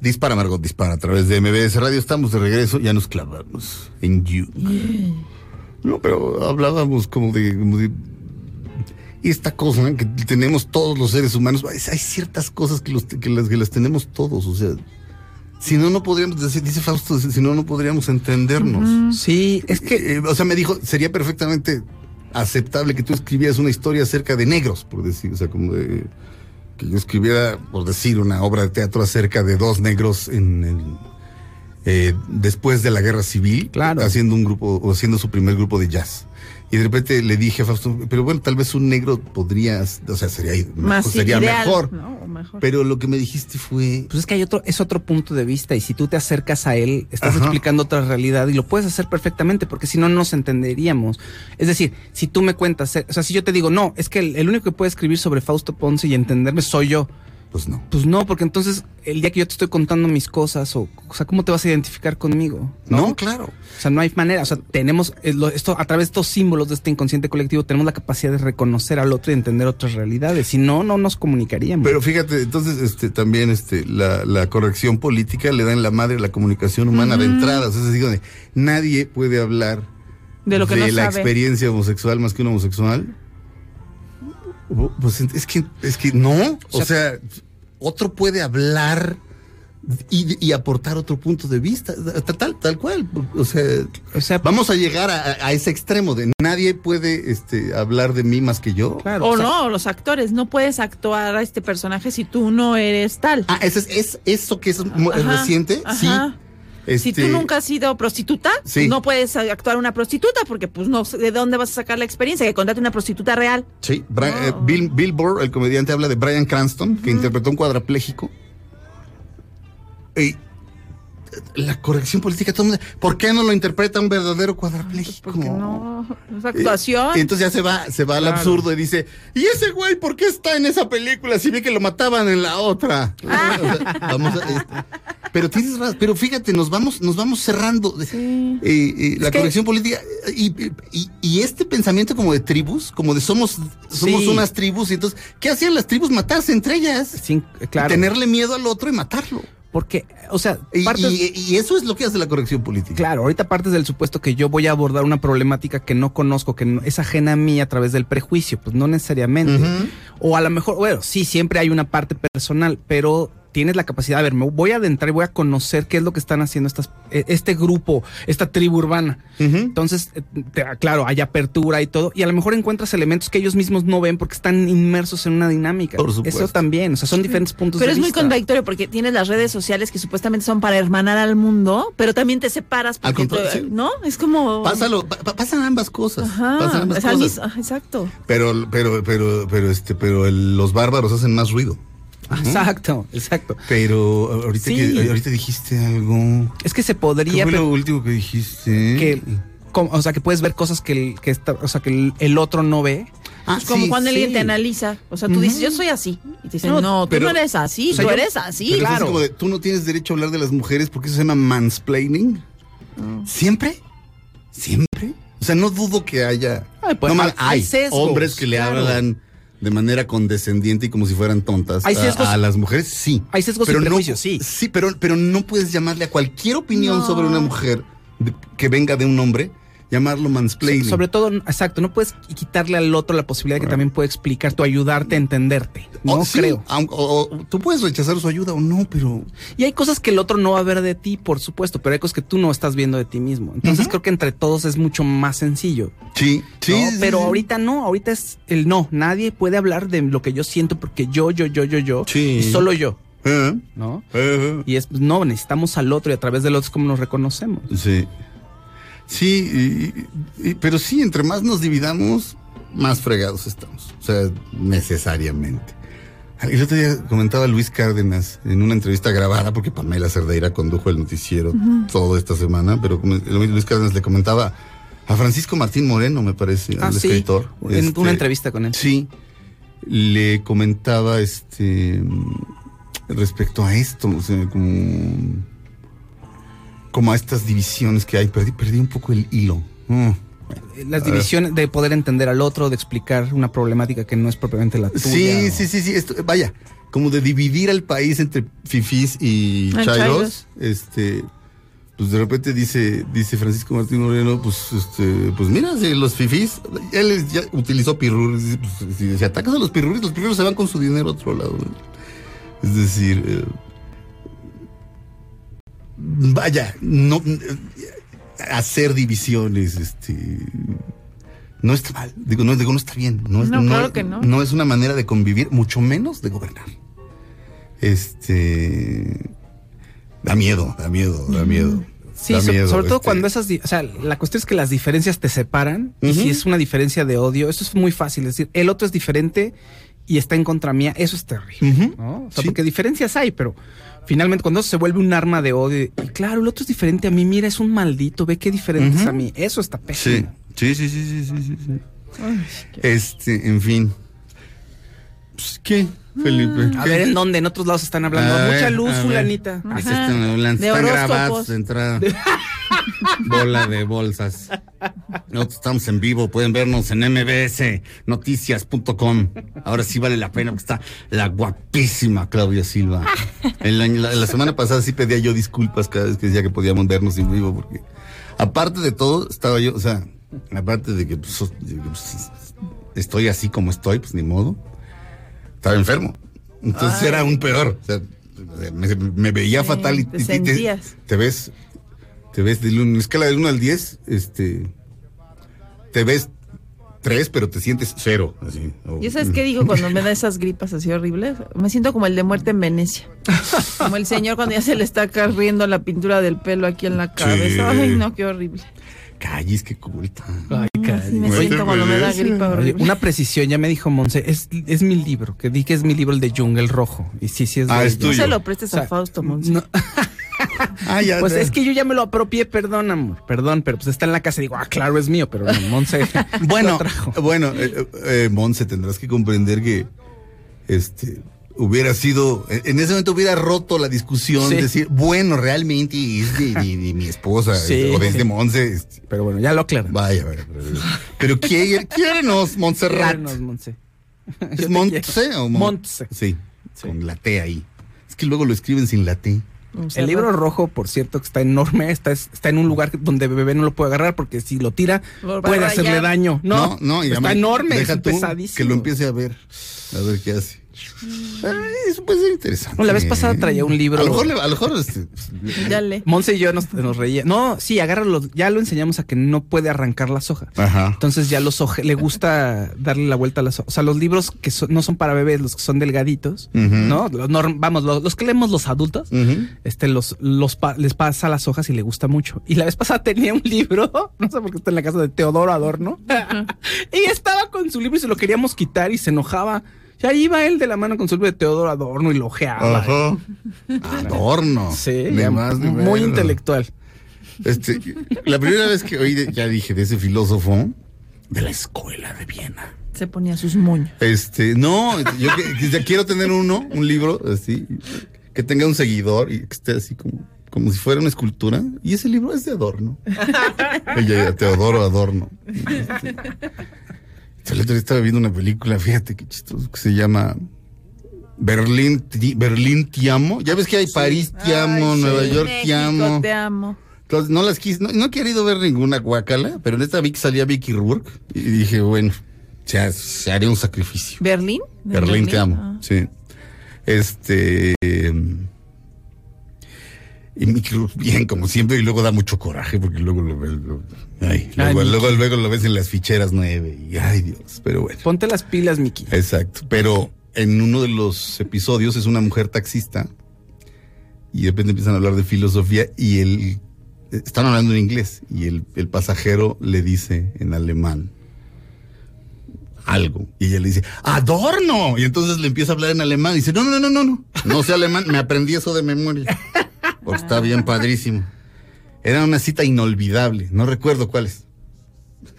Dispara, Margot, dispara a través de MBS Radio. Estamos de regreso, ya nos clavamos en Jung. No, pero hablábamos como de, como de esta cosa ¿no? que tenemos todos los seres humanos. Hay ciertas cosas que, los, que, las, que las tenemos todos, o sea. Si no, no podríamos decir, dice Fausto, si no, no podríamos entendernos. Sí, es que Eh, o sea, me dijo, sería perfectamente aceptable que tú escribieras una historia acerca de negros, por decir, o sea, como de que yo escribiera, por decir, una obra de teatro acerca de dos negros en el, eh, después de la guerra civil, Claro. haciendo un grupo, o haciendo su primer grupo de jazz. Y de repente le dije a Fausto, pero bueno, tal vez un negro podría, o sea, sería, Más sería ideal, mejor. ¿no? O mejor. Pero lo que me dijiste fue, Pues es que hay otro, es otro punto de vista y si tú te acercas a él, estás Ajá. explicando otra realidad y lo puedes hacer perfectamente porque si no, no nos entenderíamos. Es decir, si tú me cuentas, eh, o sea, si yo te digo, no, es que el, el único que puede escribir sobre Fausto Ponce y entenderme soy yo, pues no. pues no, porque entonces el día que yo te estoy contando mis cosas o, o sea, ¿cómo te vas a identificar conmigo? No, claro. O sea, no hay manera, o sea, tenemos eh, esto a través de estos símbolos de este inconsciente colectivo, tenemos la capacidad de reconocer al otro y entender otras realidades. Si no, no nos comunicaríamos. Pero fíjate, entonces este también este la, la corrección política le da en la madre la comunicación humana de entrada. O sea, es decir, donde nadie puede hablar De lo que no la sabe. experiencia homosexual más que un homosexual. Pues es que, es que no. O sea, otro puede hablar y, y aportar otro punto de vista, tal, tal, tal cual. O sea, O sea, vamos a llegar a, a ese extremo de nadie puede este, hablar de mí más que yo. claro. O o sea, no, los actores, no puedes actuar a este personaje si tú no eres tal. Ah, eso es, es eso que es Ajá, reciente, sí. Si Este, tú nunca has sido prostituta, Sí. no puedes actuar una prostituta porque pues no sé de dónde vas a sacar la experiencia que contrate una prostituta real. Sí, Bra- No. eh, Bill, Bill Burr, el comediante, habla de Brian Cranston, que interpretó un cuadrapléjico. Y la corrección política, todo el mundo, ¿por qué no lo interpreta un verdadero cuadrapléjico? Porque no, es Eh, actuación. y entonces ya se va, se va al absurdo y dice, ¿y ese güey por qué está en esa película si vi que lo mataban en la otra? Ah. O sea, vamos a- este, pero tienes razón, pero fíjate, nos vamos, nos vamos cerrando. Eh, eh, la que- corrección política y, y- y este pensamiento como de tribus, como de somos, somos Sí. unas tribus, y entonces, ¿qué hacían las tribus? Matarse entre ellas. sin- claro. Tenerle miedo al otro y matarlo. Porque, o sea, Y, partes- y- y eso es lo que hace la corrección política. Claro, ahorita partes del supuesto que yo voy a abordar una problemática que no conozco, que no- es ajena a mí a través del prejuicio, pues no necesariamente. O a lo mejor, bueno, sí, siempre hay una parte personal, pero tienes la capacidad, a ver, me voy a adentrar y voy a conocer qué es lo que están haciendo estas, eh, este grupo, esta tribu urbana. Entonces, eh, te- claro, hay apertura y todo, y a lo mejor encuentras elementos que ellos mismos no ven porque están inmersos en una dinámica. Por supuesto. Eso también, o sea, son diferentes puntos Pero de es muy vista. contradictorio porque tienes las redes sociales que supuestamente son para hermanar al mundo, pero también te separas Al porque contrario, tú- sí. ¿no? Es como Pásalo, pa- pa- pasan ambas cosas. Ajá, pasan ambas al cosas. mis- ajá, exacto. Pero, pero, pero, pero, este, pero el- los bárbaros hacen más ruido. Exacto, exacto. Pero ahorita, Sí. que, ahorita dijiste algo. Es que se ¿Qué podría fue pe- lo último que dijiste? que como- o sea que puedes ver cosas que el, que está, o sea que el, el otro no ve Ah, Es como sí, cuando alguien sí. te analiza. O sea, tú dices, yo soy así. Y te dicen, No, no, tú no eres así, o sea, tú yo- eres así. Pero claro. es como de, tú no tienes derecho a hablar de las mujeres porque eso se llama mansplaining. ¿Siempre? ¿Siempre? O sea, no dudo que haya. Ay, pues, no mal, hay- hay hay sesgos, hombres que le claro. hablan de manera condescendiente y como si fueran tontas Hay a- sesgos- a, las mujeres, sí. hay sesgos y no, sí. Sí, pero, pero no puedes llamarle a cualquier opinión No. sobre una mujer que venga de un hombre, llamarlo mansplaining. sobre todo exacto no puedes quitarle al otro la posibilidad de que también puede explicarte o ayudarte a entenderte no Oh, sí, creo aun- o- o tú puedes rechazar su ayuda o no, pero y hay cosas que el otro no va a ver de ti por supuesto pero hay cosas que tú no estás viendo de ti mismo entonces creo que entre todos es mucho más sencillo sí, sí. ¿no? sí, pero sí. ahorita no ahorita es el no nadie puede hablar de lo que yo siento porque yo yo yo yo yo Sí. y solo yo no eh. y es no necesitamos al otro y a través del otro es como nos reconocemos Sí. Sí, y- y- pero sí, entre más nos dividamos, más fregados estamos. O sea, necesariamente. El otro día comentaba Luis Cárdenas en una entrevista grabada, porque Pamela Cerdeira condujo el noticiero toda esta semana, pero Luis Cárdenas le comentaba a Francisco Martín Moreno, me parece, ah el sí escritor. en este, una entrevista con él Sí, le comentaba este respecto a esto, o sea, como, como a estas divisiones que hay. Perdí, perdí un poco el hilo. Mm. las divisiones de poder entender al otro, de explicar una problemática que no es propiamente la tuya. Sí, o- sí, sí, sí. Esto, vaya, como de dividir al país entre fifís y Ah, chairos. Este, pues de repente dice, dice Francisco Martín Moreno, pues, este, pues mira, si los fifís, él ya utilizó pirruris, pues, si, si atacas a los pirruris, los pirruris se van con su dinero a otro lado. ¿no? Es decir, eh, vaya, no hacer divisiones, este no está mal, digo, no, digo, no está bien, no es, No, claro que no. es una manera de convivir, mucho menos de gobernar. Este da miedo, da miedo, da miedo. Sí, da so- miedo, sobre todo este, cuando esas, o sea, la cuestión es que las diferencias te separan y si es una diferencia de odio, eso es muy fácil, es decir, el otro es diferente y está en contra mía, eso es terrible. ¿no? O sea, Sí. porque diferencias hay, pero finalmente cuando eso se vuelve un arma de odio, y claro, el otro es diferente a mí, mira, es un maldito, ve qué diferente es a mí, eso está pésimo. sí, sí, sí, sí, sí, sí, sí. Este, en fin. Pues, ¿Qué, Felipe? A ¿Qué? ver, ¿en dónde? En otros lados están hablando. A Mucha ver, luz, a fulanita. Ahí se Ajá. están hablando, De están grabados de entrada. Bola de bolsas. Nosotros estamos en vivo, pueden vernos en mbsnoticias.com. Ahora sí vale la pena porque está la guapísima Claudia Silva. En la, la- la semana pasada sí pedía yo disculpas cada vez que decía que podíamos vernos en vivo porque aparte de todo estaba yo, o sea, aparte de que pues, pues, estoy así como estoy, pues ni modo. Estaba enfermo. Entonces era un peor. O sea, me, me veía Sí, fatal y te te ves, te ves de una escala del 1 al 10, este, te ves 3, pero te sientes 0. Así, ¿Y sabes qué digo cuando me da esas gripas así horribles? Me siento como el de muerte en Venecia. Como el señor cuando ya se le está corriendo la pintura del pelo aquí en la cabeza. Sí. Ay, no, qué horrible. Calles, qué culta. Ay, Así me siento en cuando me da Venecia. gripa horrible. una precisión, ya me dijo Monse, es, es mi libro, que di que es mi libro el de Jungle Rojo. Y sí, sí es de Ah, es ella. No tuyo. se lo prestes O sea, a Fausto, Monse. No, Ah, ya. pues es que yo ya me lo apropié, perdón, amor, perdón, pero pues está en la casa y digo, ah, claro, es mío, pero no, Monse Bueno, lo trajo. bueno, eh, eh, Monse, tendrás que comprender que este hubiera sido, en ese momento hubiera roto la discusión, Sí. decir, bueno, realmente es de, de- de mi esposa, Sí. o desde Monse. este, Pero bueno, ya lo aclaro. vaya, vaya, pero, pero quiere- quiérenos, Montserrat. Quiérenos, Monse. ¿Es Montse o Mon- Montse. Sí, con la T ahí. Es que luego lo escriben sin la T. El libro rojo, por cierto, que está enorme, está, está en un lugar donde bebé no lo puede agarrar porque si lo tira Lo puede hacerle daño. No, no, y está además, enorme, deja es tú pesadísimo. Que lo empiece a ver, a ver qué hace. Ay, eso puede ser interesante. No, la vez pasada traía un libro. A lo mejor, le- a lo mejor este, Ya le. Monse y yo nos, nos reía. No, sí, agárralo. Ya lo enseñamos a que no puede arrancar las hojas. Ajá. Entonces ya los oje, le gusta darle la vuelta a las hojas. O sea, los libros que son- no son para bebés, los que son delgaditos. ¿no? Los norm- vamos, los, los que leemos los adultos, este, los, los pa- les pasa las hojas y le gusta mucho. Y la vez pasada tenía un libro, no sé por qué está en la casa de Teodoro Adorno, y estaba con su libro y se lo queríamos quitar y se enojaba. Y ahí iba él de la mano con su libro de Teodoro Adorno y lo ojeaba. Ajá. Adorno. Sí, Ni más ni muy menos. intelectual. Este, la primera vez que oí, de- ya dije, de ese filósofo de la escuela de Viena. Se ponía sus moños. Este, no, yo que ya quiero tener uno, un libro así, que tenga un seguidor y que esté así como, como si fuera una escultura. Y ese libro es de Adorno. Ella, Teodoro Adorno. Este, el otro día estaba viendo una película, fíjate qué chistoso, que se llama Berlín, Ti- Berlín Te Amo. Ya ves que hay París Te Amo, Ay, sí. Nueva York Te México, Amo. Te amo. Entonces, no las quise, no, no he querido ver ninguna guacala, pero en esta vi que salía Vicky Rourke y dije, bueno, se, se haría un sacrificio. ¿Berlín? ¿De Berlín, te amo. Ah. Sí. Este. Y Mickey Rourke bien, como siempre, y luego da mucho coraje porque luego lo, ves, lo- ay, luego, luego, luego lo ves en las ficheras nueve y ay Dios, pero bueno. Ponte las pilas, Miki. Exacto. Pero en uno de los episodios es una mujer taxista y de repente empiezan a hablar de filosofía y el están hablando en inglés y el, el pasajero le dice en alemán algo y ella le dice Adorno y entonces le empieza a hablar en alemán y dice no no no no no no no sé alemán me aprendí eso de memoria porque está bien padrísimo era una cita inolvidable no recuerdo cuál es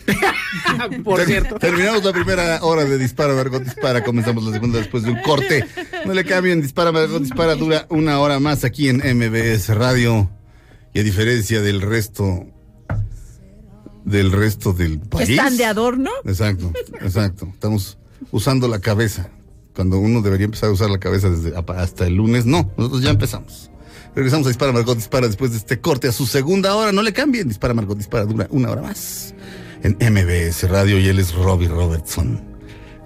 Por Ter- cierto. Terminamos la primera hora de Dispara, Margot Dispara. Comenzamos la segunda después de un corte. No le cambien, Dispara, Margot Dispara. Dura una hora más aquí en MBS Radio. Y a diferencia del resto, del resto del país. ¿Están de adorno? Exacto, exacto. Estamos usando la cabeza. Cuando uno debería empezar a usar la cabeza desde hasta el lunes, no. Nosotros ya empezamos. Regresamos a Dispara, Margot Dispara después de este corte a su segunda hora. No le cambien. Dispara, Margot Dispara. Dura una hora más en MBS Radio y él es Robbie Robertson.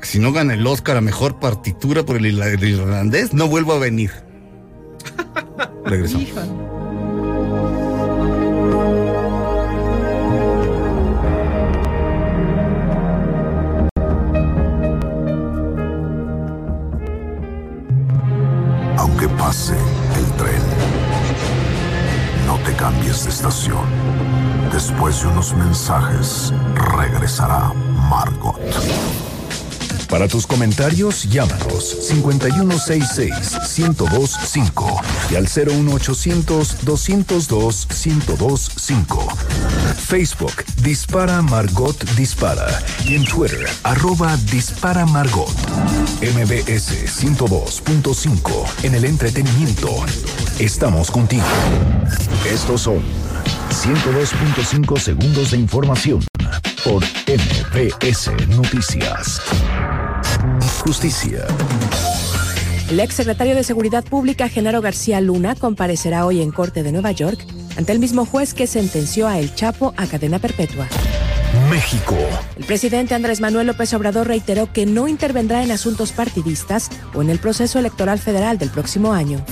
Si no gana el Oscar a mejor partitura por el, irla- el irlandés, no vuelvo a venir. Regresamos. Aunque pase cambies de estación. Después de unos mensajes, regresará Margot. Para tus comentarios, llámanos 5166-1025 y al 01800-202-1025. Facebook, Dispara Margot Dispara. Y en Twitter, arroba Dispara Margot. MBS 102.5 en el entretenimiento. Estamos contigo. Estos son 102.5 segundos de información por MBS Noticias. Justicia. El ex secretario de Seguridad Pública, Genaro García Luna, comparecerá hoy en corte de Nueva York ante el mismo juez que sentenció a El Chapo a cadena perpetua. México. El presidente Andrés Manuel López Obrador reiteró que no intervendrá en asuntos partidistas o en el proceso electoral federal del próximo año.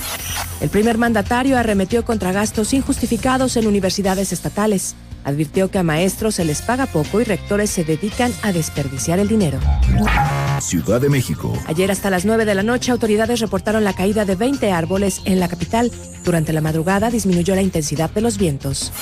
El primer mandatario arremetió contra gastos injustificados en universidades estatales. Advirtió que a maestros se les paga poco y rectores se dedican a desperdiciar el dinero. Ciudad de México. Ayer hasta las 9 de la noche autoridades reportaron la caída de 20 árboles en la capital. Durante la madrugada disminuyó la intensidad de los vientos.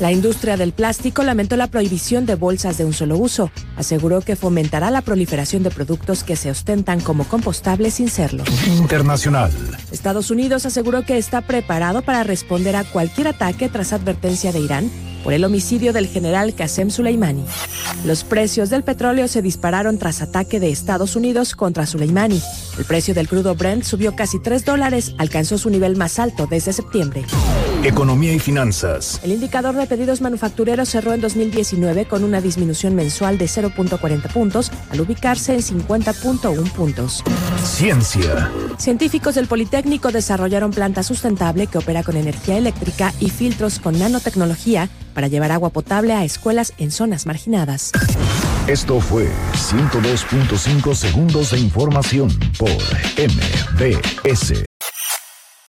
La industria del plástico lamentó la prohibición de bolsas de un solo uso. Aseguró que fomentará la proliferación de productos que se ostentan como compostables sin serlo. Internacional. Estados Unidos aseguró que está preparado para responder a cualquier ataque tras advertencia de Irán por el homicidio del general Qasem Soleimani. Los precios del petróleo se dispararon tras ataque de Estados Unidos contra Soleimani. El precio del crudo Brent subió casi 3 dólares, alcanzó su nivel más alto desde septiembre. Economía y finanzas. El indicador de pedidos manufactureros cerró en 2019 con una disminución mensual de 0.40 puntos al ubicarse en 50.1 puntos. Ciencia. Científicos del Politécnico desarrollaron planta sustentable que opera con energía eléctrica y filtros con nanotecnología para llevar agua potable a escuelas en zonas marginadas. Esto fue 102.5 segundos de información por MBS.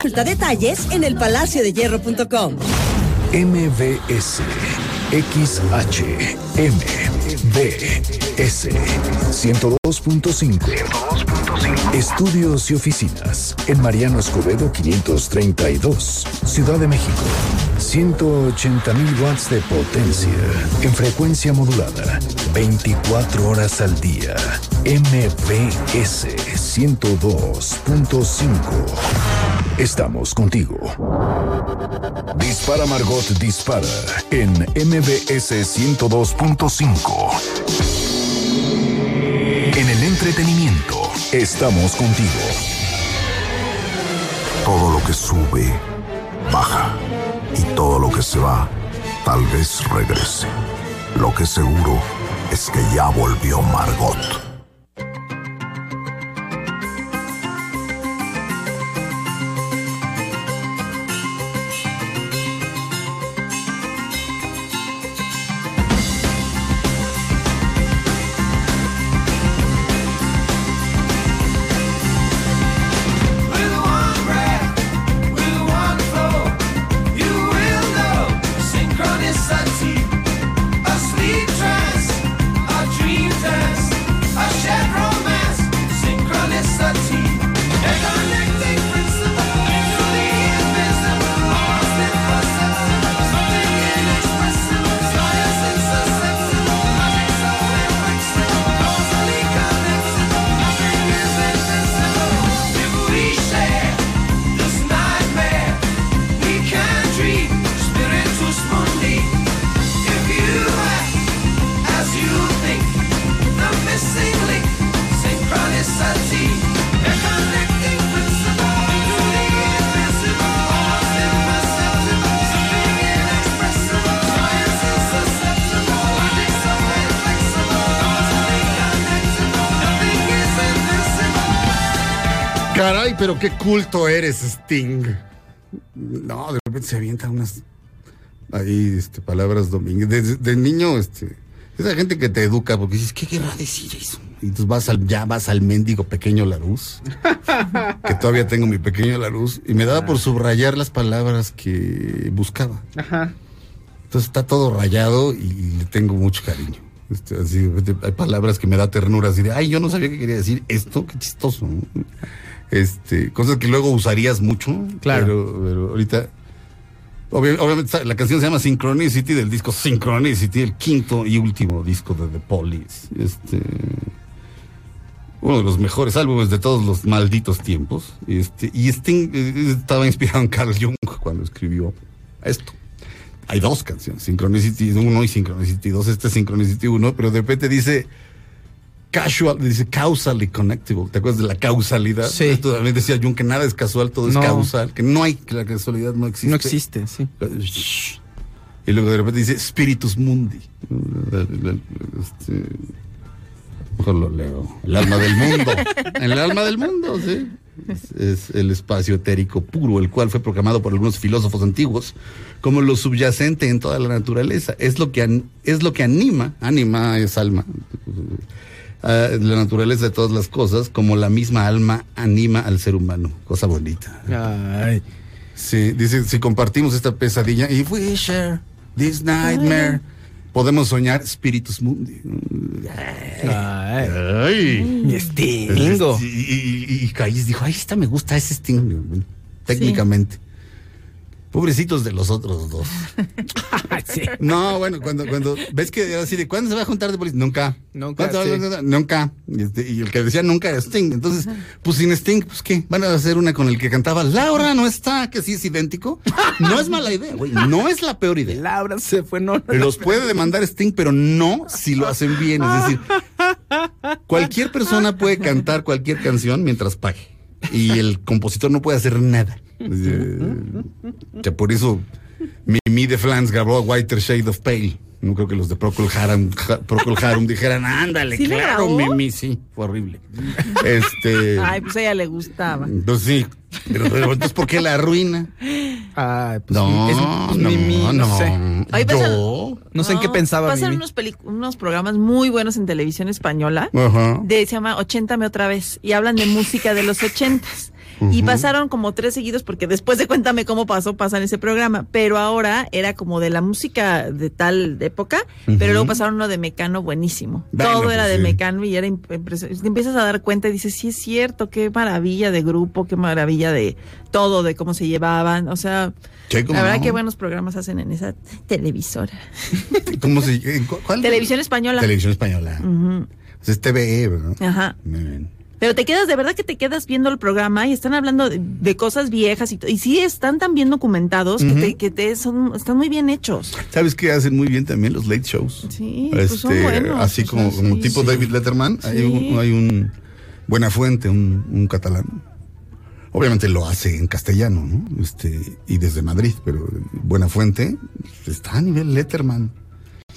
Consulta detalles en elpalaciodehierro.com. MBS XHMBS 102.5 Estudios y oficinas en Mariano Escobedo 532, Ciudad de México. 180.000 watts de potencia en frecuencia modulada, 24 horas al día. MBS 102.5. Estamos contigo. Dispara Margot Dispara en MBS 102.5. En el entretenimiento, estamos contigo. Todo lo que sube, baja. Y todo lo que se va, tal vez regrese. Lo que seguro es que ya volvió Margot. Pero qué culto eres, Sting. No, de repente se avientan unas ahí este, palabras domingos. De, de niño, este, esa gente que te educa, porque dices, ¿qué querrá decir eso? Y entonces vas al, ya vas al mendigo pequeño Laruz, que todavía tengo mi pequeño Laruz, y me daba por subrayar las palabras que buscaba. Ajá. Entonces está todo rayado y le tengo mucho cariño. Este, así, hay palabras que me da ternura, así de, ay, yo no sabía que quería decir esto, qué chistoso. ¿no? Este, cosas que luego usarías mucho. Claro. Pero, pero ahorita, obvia- obviamente la canción se llama Synchronicity del disco Synchronicity, el quinto y último disco de The Police. Este, uno de los mejores álbumes de todos los malditos tiempos. Este, y Sting eh, estaba inspirado en Carl Jung cuando escribió esto. Hay dos canciones, Synchronicity 1 y Synchronicity 2. Este es Synchronicity 1, pero de repente dice casual, dice causally connectable. ¿Te acuerdas de la causalidad? Sí. Esto también decía Jung que nada es casual, todo No. es causal, que no hay, que la casualidad no existe. No existe, sí. Y luego de repente dice Spiritus Mundi. Este, mejor lo leo. El alma del mundo. el alma del mundo, sí. Es, es el espacio etérico puro, el cual fue proclamado por algunos filósofos antiguos como lo subyacente en toda la naturaleza. Es lo que, an- es lo que anima, anima es alma, a la naturaleza de todas las cosas, como la misma alma anima al ser humano. Cosa bonita. Ay. Sí, dice, si compartimos esta pesadilla, if we share this nightmare, podemos soñar espíritus mundi. Ay. Ay. Mi Stingo. Y, y, y, Calles dijo, ay, esta me gusta ese Sting, técnicamente. Pobrecitos de los otros dos. Sí. No, bueno, cuando, cuando ves que era así de ¿cuándo se va a juntar de policía? Nunca. Nunca. Nunca. Y, este, y el que decía nunca era Sting. Entonces, pues sin Sting, pues qué, van a hacer una con el que cantaba Laura no está, que sí es idéntico. No es mala idea, güey. No es la peor idea. Laura se fue, no, Los puede demandar Sting, pero no si lo hacen bien. Es decir, cualquier persona puede cantar cualquier canción mientras pague. Y el compositor no puede hacer nada. Eh, que por eso Mimi de Flans grabó Whiter Shade of Pale. No creo que los de Procol Harum, Ja- Procol Harum dijeran, ándale, ¿Sí la claro? Mimi, sí, fue horrible. Este, Ay, pues a ella le gustaba. pues sí, pero, pero entonces ¿por qué la arruina? Ay, pues No, es, pues, no, Mimi, no, no. sé. Pasa- Yo, No sé en qué pensaba Pasan Mimi. unos, unos programas muy buenos en televisión española. Ajá. De, se llama 80 otra vez. Y hablan de música de los 80 Y pasaron como tres seguidos porque después de Cuéntame cómo pasó, pasan ese programa. Pero ahora era como de la música de tal época, pero luego pasaron uno de Mecano buenísimo. Bueno, Todo era pues de sí. Mecano y era impresionante. Te empiezas a dar cuenta y dices, sí es cierto, qué maravilla de grupo, qué maravilla de todo, de cómo se llevaban. O sea, Sí, la verdad no. que buenos programas hacen en esa televisora. ¿Cómo se cuál? Televisión española. Televisión española. Pues es TVE, ¿verdad? Ajá. Muy bien. Pero te quedas, de verdad que te quedas viendo el programa y están hablando de, de cosas viejas y, to- y sí están tan bien documentados que, te, que te son, están muy bien hechos. ¿Sabes qué hacen muy bien también los late shows? Sí, pues son buenos, Así como, tipo sí. David Letterman, hay, un, hay un Buenafuente, un, un catalán. Obviamente lo hace en castellano, ¿no? Este, y desde Madrid, pero Buenafuente está a nivel Letterman.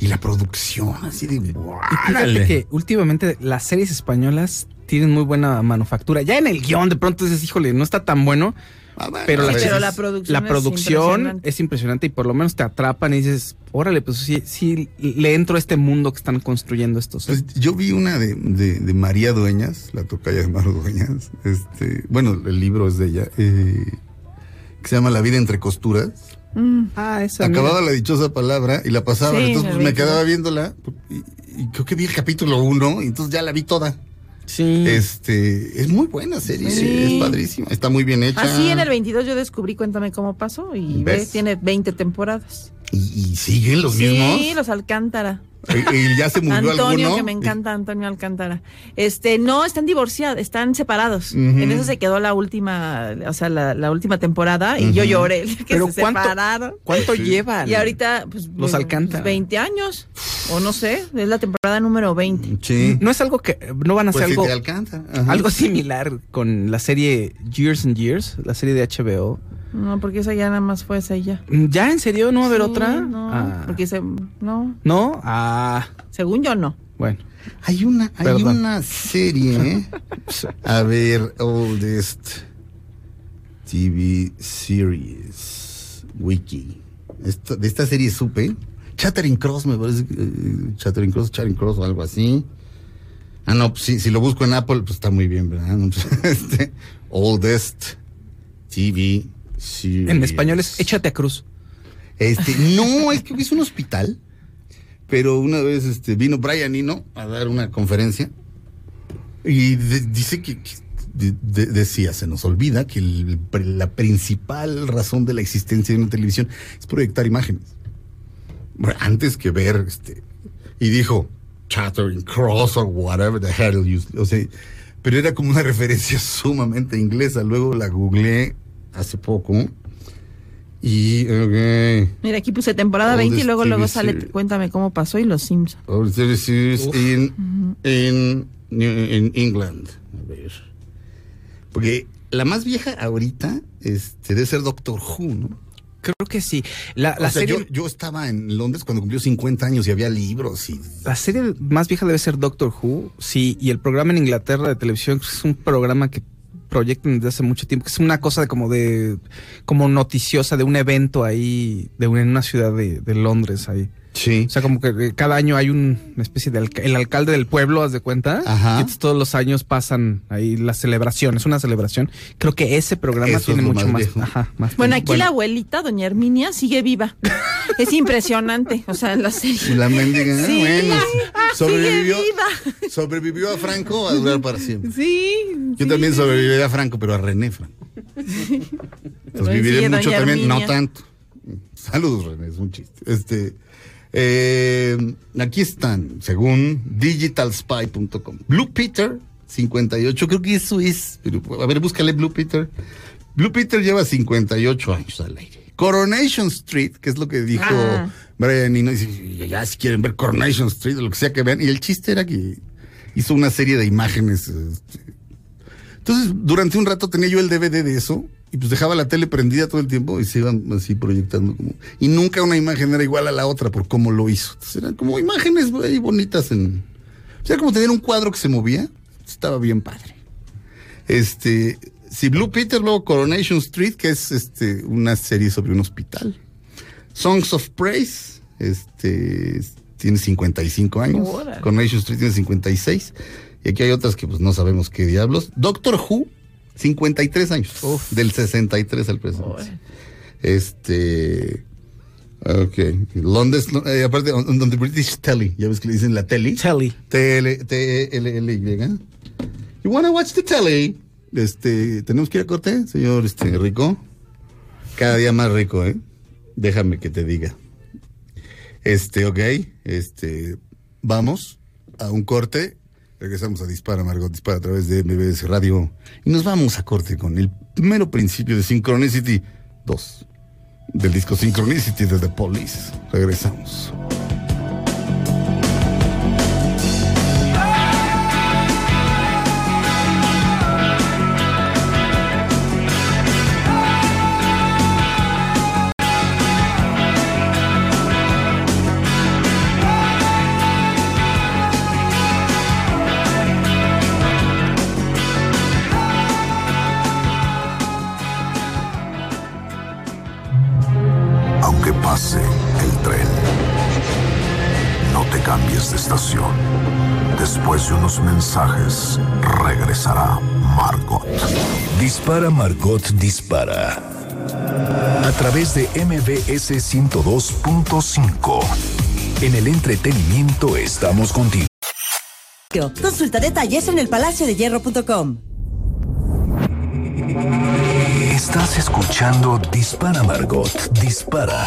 Y la producción, así de Fíjate ¡guárale! que últimamente las series españolas tienen muy buena manufactura. Ya en el guion de pronto dices, híjole, no está tan bueno, Ah, bueno, pero, la producción la es impresionante. es impresionante y por lo menos te atrapan y dices, órale, pues sí, sí le entro a este mundo que están construyendo estos. Pues yo vi una de, de, de María Dueñas, la tocaya de Maru Dueñas. Este, bueno, el libro es de ella, eh, que se llama La vida entre costuras. ah, esa. Acababa la dichosa palabra y la pasaba. Sí, entonces pues, me quedaba viéndola y, y creo que vi el capítulo uno y entonces ya la vi toda. Sí. Este, es muy buena serie, Sí. es padrísima, está muy bien hecha. Así en el 22 yo descubrí Cuéntame cómo pasó y ¿Ves? ve, tiene 20 temporadas. y, y siguen los sí, mismos. los Alcántara. Y, y ya se murió Antonio, alguno. que me encanta, Antonio Alcántara. Este, no, están divorciados, están separados. En eso se quedó la última, o sea, la, la última temporada y yo lloré que Pero se ¿cuánto, separaron. ¿cuánto Sí. llevan? Y ahorita, pues, Los pues, Alcántara. 20 años, o no sé, es la temporada número 20. Sí. No es algo que no van a Pues hacer si algo te alcanza. Ajá. algo similar con la serie Years and Years, la serie de HBO. No, porque esa ya nada más fue esa y ya. ¿Ya en serio no va a haber Sí, otra? No, Ah. porque se, no, ¿No? Ah, según yo no. bueno. Hay una, hay Perdón. una serie. A ver, Oldest TV Series Wiki. Esta- de esta serie supe. Chattering Cross, me parece. que, eh, Chattering Cross, Chattering Cross o algo así. Ah, no, pues sí, si lo busco en Apple, pues está muy bien, ¿verdad? Este, Oldest TV En español es Échate a Cruz. Este, no, es que es un hospital. Pero una vez este, vino Brian Eno a dar una conferencia y de- dice que, que de- de- decía, se nos olvida que el- la principal razón de la existencia de una televisión es proyectar imágenes. Antes que ver, este, y dijo, Chattering Cross or whatever the hell you, o sea, pero era como una referencia sumamente inglesa. Luego la googleé hace poco y, ok. Mira, aquí puse temporada All 20 y luego, TV luego sale, series. cuéntame cómo pasó y los Simpsons. All TV series in, in, in England. A ver. Porque la más vieja ahorita este, debe ser Doctor Who, ¿no? Creo que sí. La, la o sea, serie, yo, yo estaba en Londres cuando cumplió 50 años y había libros y la serie más vieja debe ser Doctor Who, sí, y el programa en Inglaterra de televisión es un programa que proyectan desde hace mucho tiempo, que es una cosa de como de, como noticiosa de un evento ahí, de una, en una ciudad de, de Londres ahí. Sí. O sea, como que eh, cada año hay un- una especie de alca- el alcalde del pueblo, haz de cuenta. Ajá. Y entonces todos los años pasan ahí la celebración, es una celebración. Creo que ese programa Eso tiene mucho más ajá, más Bueno, tiempo. aquí la abuelita, doña Herminia, sigue viva. Es impresionante. O sea, en la serie. la mendiga, ah, Sí, bueno, sobrevivió, sigue viva. sobrevivió a Franco, va a durar para siempre. Sí. Yo sí. también sobreviviré a Franco, pero a René Franco. Pues Bueno, viviré mucho también, no tanto. Saludos, René, es un chiste. Este, eh, aquí están, según digitalspy.com. Blue Peter, 58, creo que eso es. Pero, a ver, búscale Blue Peter. Blue Peter lleva 58 años al aire. Coronation Street, que es lo que dijo Ah. Brian Eno, dice, ya si quieren ver Coronation Street, o lo que sea que vean. Y el chiste era que hizo una serie de imágenes. este, entonces, durante un rato tenía yo el DVD de eso y pues dejaba la tele prendida todo el tiempo y se iban así proyectando como... Y nunca una imagen era igual a la otra por cómo lo hizo. Entonces, eran como imágenes ahí bonitas en... O sea, como tener un cuadro que se movía. Estaba bien padre. Este... Si Blue Peter, luego Coronation Street, que es este una serie sobre un hospital. Songs of Praise, este... Tiene 55 años. Coronation Street tiene 56. Y aquí hay otras que pues no sabemos qué diablos. Doctor Who, 53 años. Del 63 al presente. Este. Ok. Londres, eh, aparte, on, on the British Telly. Ya ves que le dicen la telly. Telly. T-L-L-Y. You wanna watch the telly? Este, ¿tenemos que ir a corte, señor este, Rico? Cada día más rico, ¿eh? Déjame que te diga. Este, ok. Este, vamos a un corte. Regresamos a Dispara, Margot Dispara a través de MBS Radio. Y nos vamos a corte con el primero principio de Synchronicity 2. Del disco Synchronicity de The Police. Regresamos. Mensajes, regresará Margot. Dispara Margot Dispara. A través de MBS 102.5. En el entretenimiento estamos contigo. Consulta detalles en elpalaciodehierro.com. Estás escuchando Dispara Margot Dispara.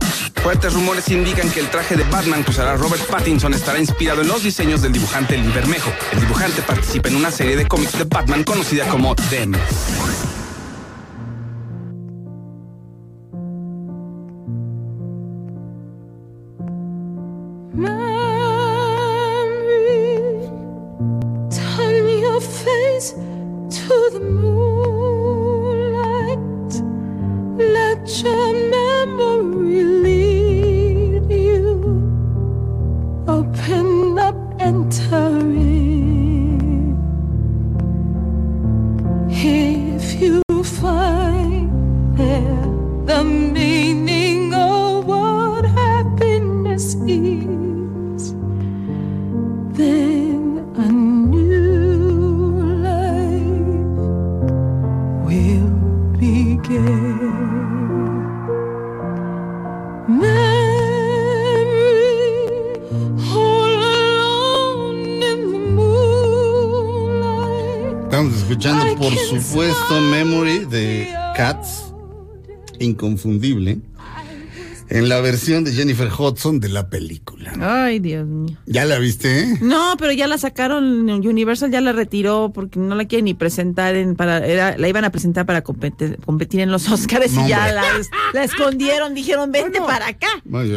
Fuertes rumores indican que el traje de Batman que usará Robert Pattinson estará inspirado en los diseños del dibujante Lee Bermejo. El dibujante participa en una serie de cómics de Batman conocida como Them. Inconfundible, en la versión de Jennifer Hudson de la película. Ay, Dios mío. ¿Ya la viste? No, pero ya la sacaron, Universal ya la retiró porque no la quiere ni presentar en para era, la iban a presentar para competir, competir en los Oscars No, y ya la, la escondieron, dijeron, "Vente para acá."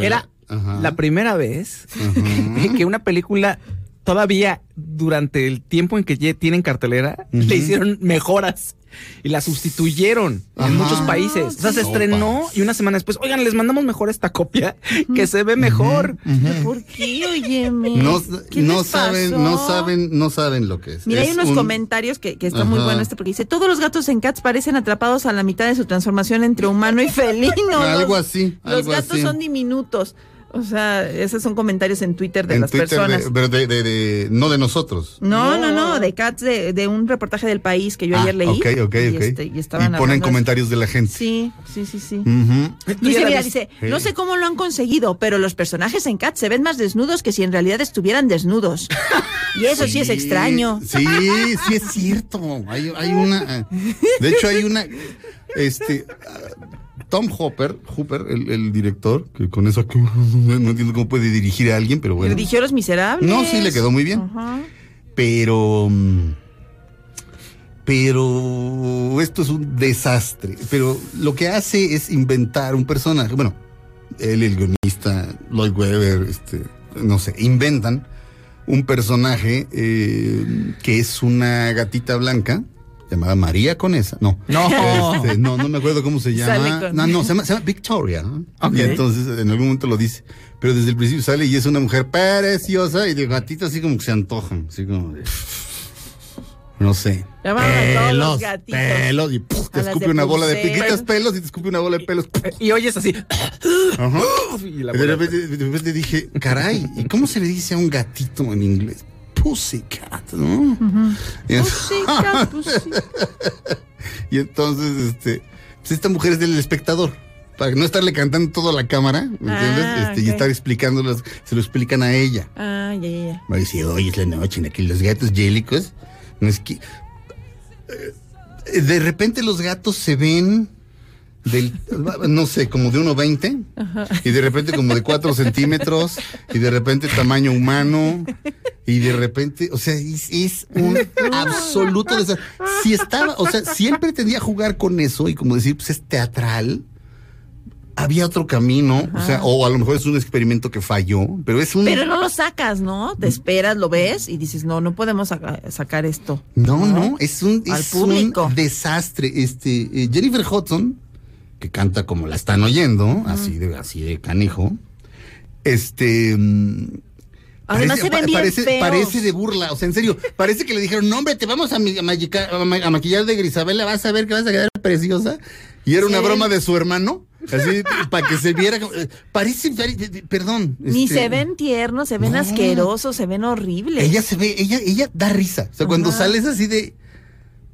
Era Ajá. la primera vez Ajá. que una película todavía durante el tiempo en que ya tienen cartelera le hicieron mejoras y la sustituyeron Ajá. en muchos países. O sea, se estrenó y una semana después, oigan, les mandamos mejor esta copia que se ve mejor. ¿Por qué? Óyeme. No, ¿Qué no les saben, pasó? no saben, no saben lo que es. Mira, hay unos un- comentarios que, que está muy bueno este porque dice, todos los gatos en Cats parecen atrapados a la mitad de su transformación entre humano y felino. Algo Los- así, Los algo gatos así. son diminutos. O sea, esos son comentarios en Twitter de en las Twitter, de- personas. pero de, de- de- no de nosotros. No, no, no, de Cats, de, de un reportaje del país que yo Ah, ayer leí. Ok, ok, y, ok. este, y y estaban ponen hablando de- comentarios de la gente. Sí, sí, sí, sí. Ujú. ¿Tú ya Dice, mira, dice, no sé cómo lo han conseguido, pero los personajes en Cats se ven más desnudos que si en realidad estuvieran desnudos. Y eso sí, es extraño. Sí, sí es cierto. Hay, hay una. De hecho, hay una. Este. ah, Tom Hopper, Hooper, el, el director, que con eso no entiendo cómo puede dirigir a alguien, pero bueno. Le dijeron los miserables. No, sí, le quedó muy bien. Pero. mm, Pero esto es un desastre. Pero lo que hace es inventar un personaje. Bueno, él, el guionista, Lloyd Webber, este, no sé, inventan un personaje eh, que es una gatita blanca llamada María Conesa. No. No. Este, no, no me acuerdo cómo se llama. con- No, no, se llama, se llama Victoria. ¿no? Ok. Y entonces en algún momento lo dice. Pero desde el principio sale y es una mujer preciosa y de gatito así como que se antojan. Así como de- No sé. Llamaban a todos los gatitos. pelos y ¡puf! te escupe una bola de piquitas pelos y te escupe una bola de pelos. Y oyes así. Ajá. Y la Y de repente, de repente dije, caray, ¿y cómo se le dice a un gatito en inglés? Pussycat, ¿no? Y, Pussycat, pussycat. y entonces, este, pues esta mujer es del espectador. Para no estarle cantando toda la cámara, ¿me entiendes? Ah, este, Y estar explicándolas, se lo explican a ella. Ah, ya, ya, ya. Va a decir, hoy es la noche en la que los gatos yélicos. No es que. eh, De repente los gatos se ven del, no sé, como de 1,20 y de repente como de 4 centímetros y de repente tamaño humano y de repente, o sea, es, es un absoluto desastre. Si estaba, o sea, si él pretendía jugar con eso y como decir, pues es teatral, había otro camino, o sea, o a lo mejor es un experimento que falló, pero es un... Pero no lo sacas, ¿no? Te esperas, lo ves y dices, no, no podemos saca- sacar esto. No, no, es un, Al es público. un desastre. Este, eh, Jennifer Hudson, que canta como la están oyendo, así de, así de canijo, este. mm, Además se ven bien parece, feos. parece de burla, o sea, en serio, parece que le dijeron, no, hombre, te vamos a, maquillar de Grisabela, vas a ver que vas a quedar preciosa. Y era una broma de su hermano, así, para que se viera, eh, parece, pare- perdón. Ni este, se ven tiernos, se ven no. asquerosos, se ven horribles. ella se ve, ella, ella da risa. O sea, cuando sales así de.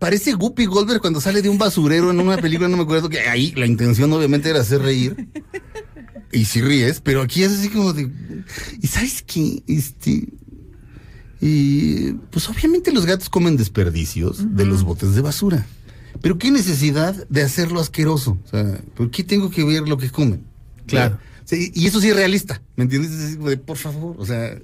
Parece Guppy Goldberg cuando sale de un basurero en una película, no me acuerdo que ahí la intención obviamente era hacer reír. Y si ríes, pero aquí es así como de. ¿Y sabes qué? Este. Y pues obviamente los gatos comen desperdicios de los botes de basura. Pero qué necesidad de hacerlo asqueroso. O sea, ¿por qué tengo que ver lo que comen? Claro. Y eso sí es realista, ¿me entiendes? Es así como de, por favor, o sea,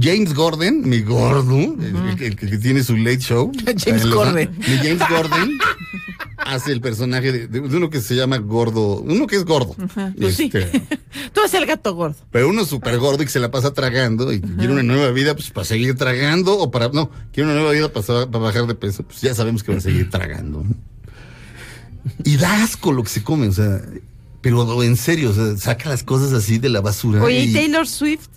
James Gordon, mi gordo, el, el que tiene su late show. James Gordon. Mi James Gordon hace el personaje de, de uno que se llama gordo, uno que es gordo. Pues sí. Este, Tú eres el gato gordo. pero uno súper gordo y que se la pasa tragando y quiere una nueva vida pues para seguir tragando o para, no, quiere una nueva vida para, para bajar de peso, pues ya sabemos que va a seguir tragando. Y da asco lo que se come, o sea, pero en serio, o sea, saca las cosas así de la basura. Oye, ¿y y Taylor Swift?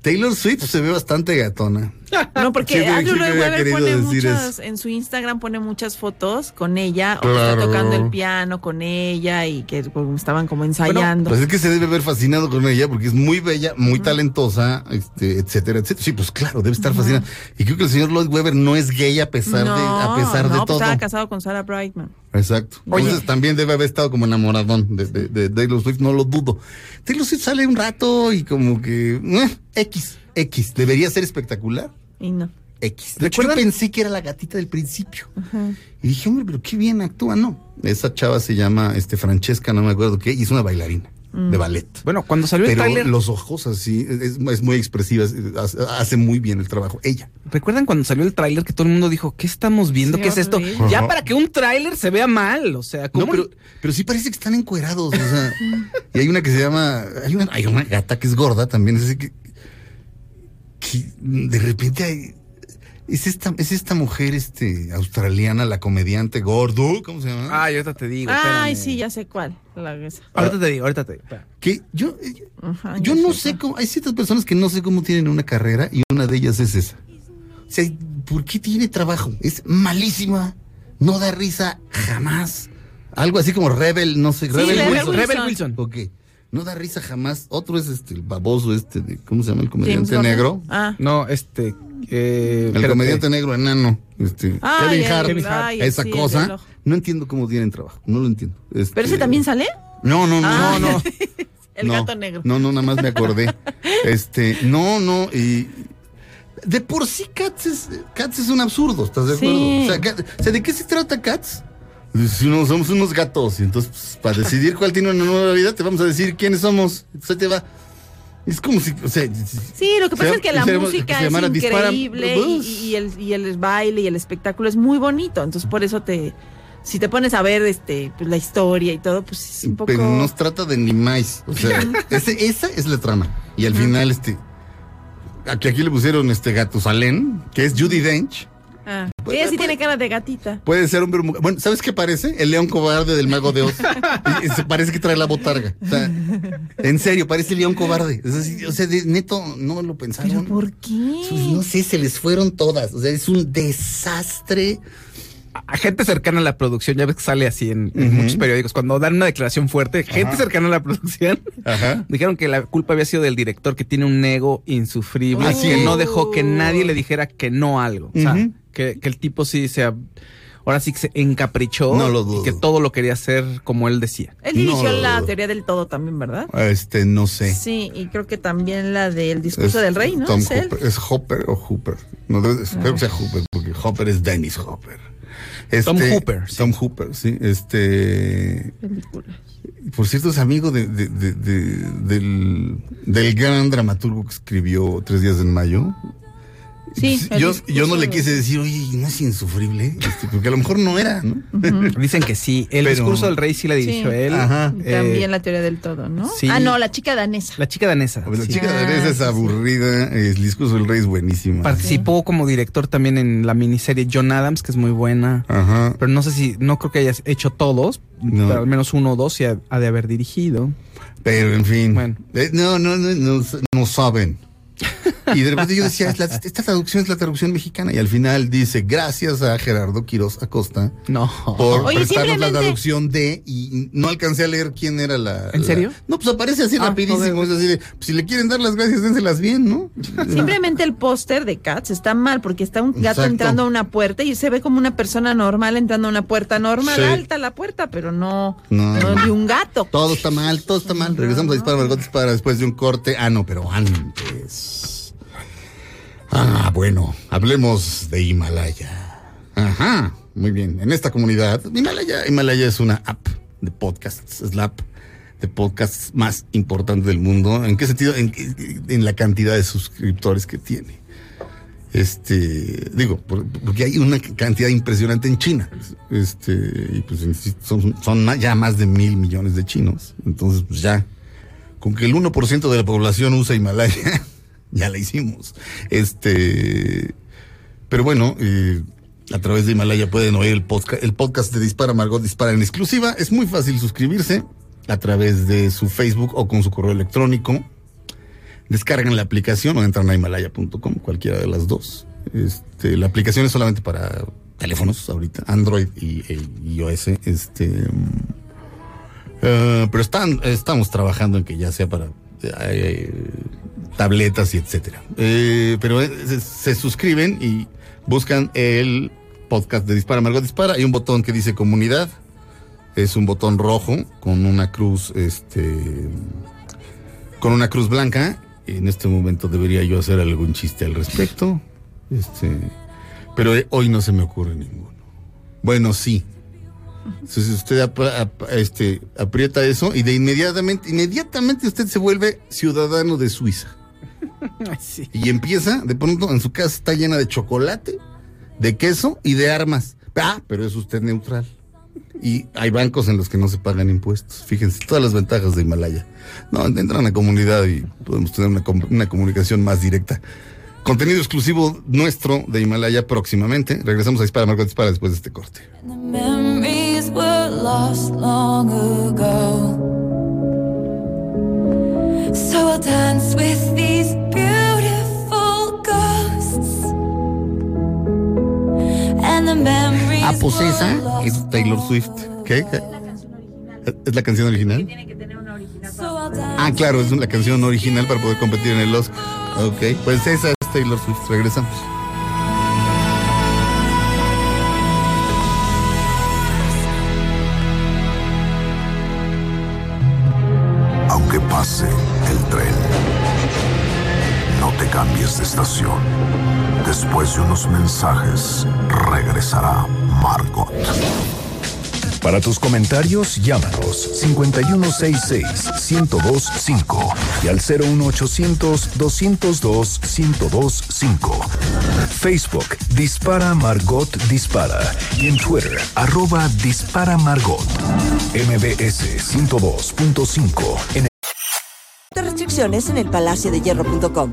Taylor Swift se ve bastante gatona. No, porque Andrew Lloyd Webber pone muchas, en su Instagram pone muchas fotos con ella, o Claro. está tocando el piano con ella y que como estaban como ensayando. Pues es que se debe ver fascinado con ella porque es muy bella, muy talentosa, este, etcétera, etcétera. Sí, pues claro, debe estar fascinado. Y creo que el señor Lloyd Webber no es gay a pesar de, a pesar no, de pues todo. estaba casado con Sarah Brightman. Exacto. Oye. Entonces también debe haber estado como enamoradón de, de, de Taylor Swift, no lo dudo. Taylor Swift sale un rato y como que eh, X, X, debería ser espectacular. Y no. X. De hecho, yo pensé que era la gatita del principio. Y dije, hombre, pero qué bien actúa, no. Esa chava se llama este Francesca, no me acuerdo qué, y es una bailarina. de ballet. Bueno, cuando salió el Pero tráiler, los ojos así, es, es muy expresiva, es- hace- muy bien el trabajo. Ella. ¿recuerdan cuando salió el tráiler que todo el mundo dijo, ¿qué estamos viendo? Sí, ¿Qué es esto? Ya para que un tráiler se vea mal, o sea, ¿cómo? No, pero, pero sí parece que están encuerados. O sea, y hay una que se llama. Hay una, hay una gata que es gorda también. Es así que, que de repente hay. Es esta, es esta mujer este, australiana, la comediante gordo. ¿Cómo se llama? Ay, ahorita te digo. Ay, espérame. sí, ya sé cuál. La esa. Ahorita te digo, ahorita te digo. Que yo, Ajá, yo no sé cómo. Hay ciertas personas que no sé cómo tienen una carrera y una de ellas es esa. O sea, ¿por qué tiene trabajo? Es malísima. No da risa jamás. Algo así como Rebel, no sé. Sí, Rebel, Rebel Wilson. Wilson. Rebel Wilson. Ok. No da risa jamás. Otro es este, el baboso este, de, ¿cómo se llama? El comediante negro. Ah. No, este. Eh, El comediante negro enano. Este, Ay, Kevin el- Hart. Kevin Hart. ay, esa sí, cosa. No entiendo cómo tienen trabajo. No lo entiendo. Este, ¿Pero ese también sale? No, no, no, Ah. no, no. El No, gato negro. No, no, nada más me acordé. Este, no, no, y de por sí Cats es, Cats es un absurdo, ¿estás de acuerdo? Sí. O, sea, o sea, ¿de qué se trata Cats? Si no, somos unos gatos, y entonces pues, para decidir cuál tiene una nueva vida, te vamos a decir quiénes somos. Entonces ahí te va. Es como si, o sea, Sí, lo que pasa Se- es que la música es increíble y, y el, y el baile y el espectáculo es muy bonito. Entonces, por eso te. Si te pones a ver este pues, la historia y todo, pues es un poco. pero no se trata de ni más. O sea, ese- esa es la trama. Y al final, este, aquí, aquí le pusieron este Gatusalén, que es Judy Dench. Ah, ella sí tiene cara de gatita. Puede ser hombre o mujer. Bueno, ¿sabes qué parece? El león cobarde del mago de Oz. Y- y se parece que trae la botarga. O sea, en serio, parece el león cobarde. Es así, o sea, de- neto, no lo pensaron. ¿Pero por qué? Pues, no sé, se les fueron todas. O sea, es un desastre. A gente cercana a la producción, ya ves que sale así en, muchos periódicos, cuando dan una declaración fuerte, gente cercana a la producción, Ajá. dijeron que la culpa había sido del director, que tiene un ego insufrible, Ah, sí. que no dejó que nadie le dijera que no algo. O sea. Que, que el tipo sí se... Ahora sí que se encaprichó No lo dudo. y que todo lo quería hacer como él decía. Él dirigió No. la teoría del todo también, ¿verdad? Este, no sé. Sí, y creo que también la del discurso Es del rey, ¿no? Tom ¿Es él? Hopper. ¿Es Hopper o Hooper? No, debe- espero que sea Hooper, porque Hopper es Dennis Hopper. Este, Tom Hooper, sí. Tom Hooper, sí. Este. Película. Por cierto, es amigo de, de- de- de- del, del gran dramaturgo que escribió Tres días en mayo. Sí, yo, yo no le quise decir, oye, ¿no es insufrible? Este, porque a lo mejor no era, ¿no? Dicen que sí. El Pero- discurso del rey sí la dirigió Sí. él. Ajá. Eh, También la teoría del todo, ¿no? sí. Ah, no, la chica danesa. La chica danesa. La sí. chica Ah, Aresa es aburrida, el discurso del rey es buenísimo. Participó como director también en la miniserie John Adams, que es muy buena. Ajá. Pero no sé si, no creo que hayas hecho todos, No. pero al menos uno o dos sí ha, ha de haber dirigido. Pero en fin. Bueno. Eh, no, no, no, no, no saben. Y de repente yo decía, "Es la- esta traducción es la traducción mexicana. Y al final dice, gracias a Gerardo Quiroz Acosta No. por Oye, prestarnos la traducción de, y no alcancé a leer quién era la. ¿En la- serio? no, pues aparece así Ah, rapidísimo. Es así de, pues, si le quieren dar las gracias, dénselas bien, ¿no? Simplemente el póster de Cats está mal porque está un gato Exacto. entrando a una puerta y se ve como una persona normal entrando a una puerta normal, Sí. alta la puerta, pero no, No. no, de un gato. Todo está mal, todo está mal. Regresamos a disparar, Margot dispara después de un corte. Ah, no, pero antes. Ah, bueno, hablemos de Himalaya. Ajá, muy bien. En esta comunidad, Himalaya, Himalaya es una app de podcasts, es la app de podcasts más importante del mundo. ¿En qué sentido? En, en la cantidad de suscriptores que tiene. Este, digo, por- porque hay una cantidad impresionante en China. Este, y pues son, son ya más de mil millones de chinos. Entonces, pues ya, con que el 1% de la población usa Himalaya, ya la hicimos. Este, pero bueno, eh, a través de Himalaya pueden oír el podcast, el podcast de Dispara Margot Dispara en exclusiva. Es muy fácil suscribirse a través de su Facebook o con su correo electrónico. Descargan la aplicación o entran a himalaya.com, cualquiera de las dos. Este, la aplicación es solamente para teléfonos ahorita, Android y, e iOS. Este, mm, eh, pero están, estamos trabajando en que ya sea para tabletas y etcétera. Eh, pero eh, se, se suscriben y buscan el podcast de Dispara Margot Dispara. Hay un botón que dice comunidad. Es un botón rojo con una cruz, este, con una cruz blanca. En este momento debería yo hacer algún chiste al respecto. Este, pero eh, hoy no se me ocurre ninguno. Bueno, sí. Entonces usted ap- ap- este, aprieta eso y de inmediatamente, inmediatamente usted se vuelve ciudadano de Suiza. Sí. Y empieza, de pronto, en su casa está llena de chocolate, de queso y de armas. Ah, pero es usted neutral. Y hay bancos en los que no se pagan impuestos. Fíjense, todas las ventajas de Himalaya. No, entra en la comunidad y podemos tener una, com- una comunicación más directa. Contenido exclusivo nuestro de Himalaya próximamente. Regresamos a Dispara, Margot Dispara después de este corte. Lost long ago. So I'll dance with these beautiful ghosts. And the memories Ah, pues esa es Taylor Swift. ¿Qué? ¿Qué? ¿Es la canción original? So I'll dance Ah, claro, es la canción original para poder competir en el Oscar. Ok, pues esa es Taylor Swift. Regresamos. Después de unos mensajes, regresará Margot. Para tus comentarios, llámanos 5166-1025 y al 01800-202-1025. Facebook Dispara Margot Dispara y en Twitter arroba Dispara Margot. MBS 102.5 en Restricciones en el palacio de hierro.com.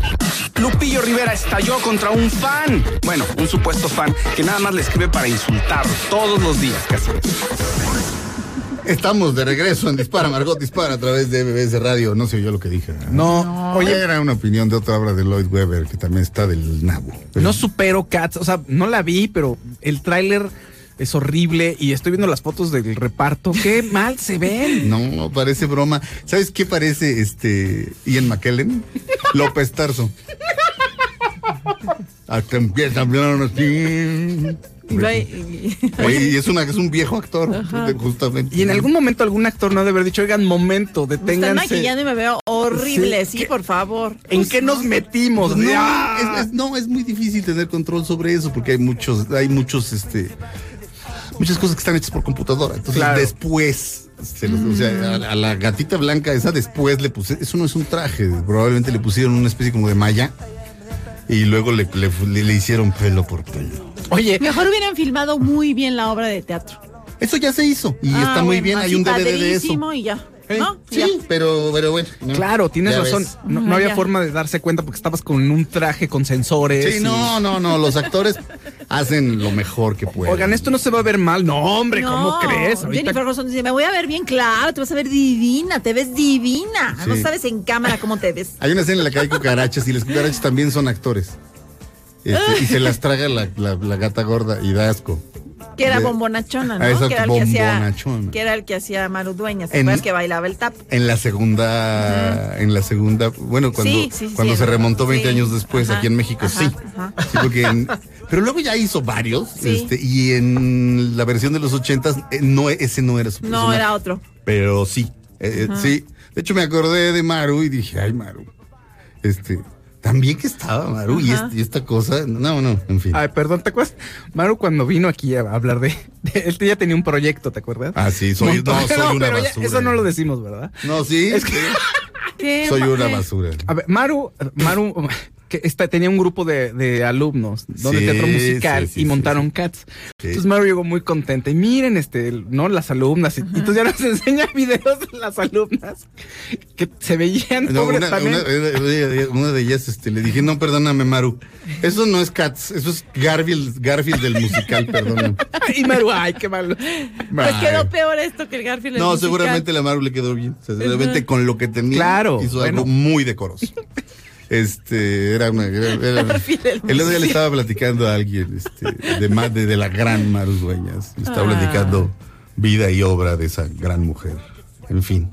Lupillo Rivera estalló contra un fan. Bueno, un supuesto fan que nada más le escribe para insultar todos los días casi. Estamos de regreso en Dispara, Margot Dispara a través de MBS Radio. No sé yo lo que dije. No, Oye, oye, era una opinión de otra obra de Lloyd Webber que también está del nabo. Pero- no supero Cats, o sea, no la vi, pero el tráiler es horrible y estoy viendo las fotos del reparto. Qué mal se ven. No, parece broma. ¿Sabes qué parece este Ian McKellen? López Tarso. Hasta empieza a hablar así. Y es, una, es un viejo actor, justamente. Y en algún momento algún actor no debe haber dicho, oigan, momento, Me están deténganse. maquillando y me veo horrible, Sí, sí, ¿qué- por favor. ¿En qué nos metimos? Pues no, ¡Ah! es, es- no, es muy difícil tener control sobre eso porque hay muchos, hay muchos, este, muchas cosas que están hechas por computadora. Entonces Claro. después, se los- o sea, a, a la gatita blanca esa después le puse, eso no es un traje, probablemente le pusieron una especie como de malla y luego le, le- le- le hicieron pelo por pelo. Oye, Mejor hubieran filmado muy bien la obra de teatro. Eso ya se hizo y Ah, está muy bueno, bien, hay un DVD de eso. y ya. ¿No? Sí, pero, pero bueno. no. claro, tienes Ya razón. No, no Ajá, había ya. forma de darse cuenta porque estabas con un traje con sensores. Sí, y- no, no, no, los actores hacen lo mejor que pueden. Oigan, esto no se va a ver mal. No, hombre, ¿cómo crees? Ahorita- Jennifer dice, me voy a ver bien claro, te vas a ver divina, te ves divina. No sabes en cámara cómo te ves. Hay una escena en la que hay cucarachas y las cucarachas también son actores. Este, y se las traga la, la- la gata gorda y da asco. Que era De- bombonachona, ¿no? Ah, esa que era el que hacía, bombonachona. que era el que hacía Maru Dueñas, ¿te En- acuerdas que bailaba el tap? En la segunda, en la segunda, bueno, cuando, Sí, sí, sí, cuando sí. se remontó 20 Sí. años después Ajá, aquí en México, ajá, sí. ajá. Porque en- pero luego ya hizo varios, este, y en la versión de los 80 no, ese no era su No, era otro. Pero sí, eh, eh, sí. De hecho me acordé de Maru y dije, ay Maru, este, también que estaba Maru y, este- esta cosa, no, no, en fin. Ay, perdón, ¿te acuerdas? Maru cuando vino aquí a hablar de, de- él ya tenía un proyecto, ¿te acuerdas? Ah, sí, soy, Montón- no, soy una pero ya- basura. eso no lo decimos, ¿verdad? No, sí, Es que- soy una basura. A ver, Maru, Maru que está, tenía un grupo de, de alumnos, ¿no? de Sí, teatro musical sí, sí, y montaron sí. cats. Sí. Entonces Maru llegó muy contenta y miren, este, ¿no? Las alumnas. Y, entonces ya nos enseña videos de las alumnas que se veían No, pobres una, también. una- de ellas este, le dije, no, perdóname, Maru. Eso no es Cats, eso es Garfield, Garfield del musical, perdóname. y Maru, ay, qué malo. Pues Ay. quedó peor esto que el Garfield. el No, musical. seguramente la Maru le quedó bien. O sea, seguramente con lo que tenía Claro, hizo bueno. algo muy decoroso. Este, era una. Era, era- Garfield el otro día le estaba platicando a alguien este, de, ma- de, de la gran Maru Dueñas. Le estaba Ah. platicando vida y obra de esa gran mujer. En fin.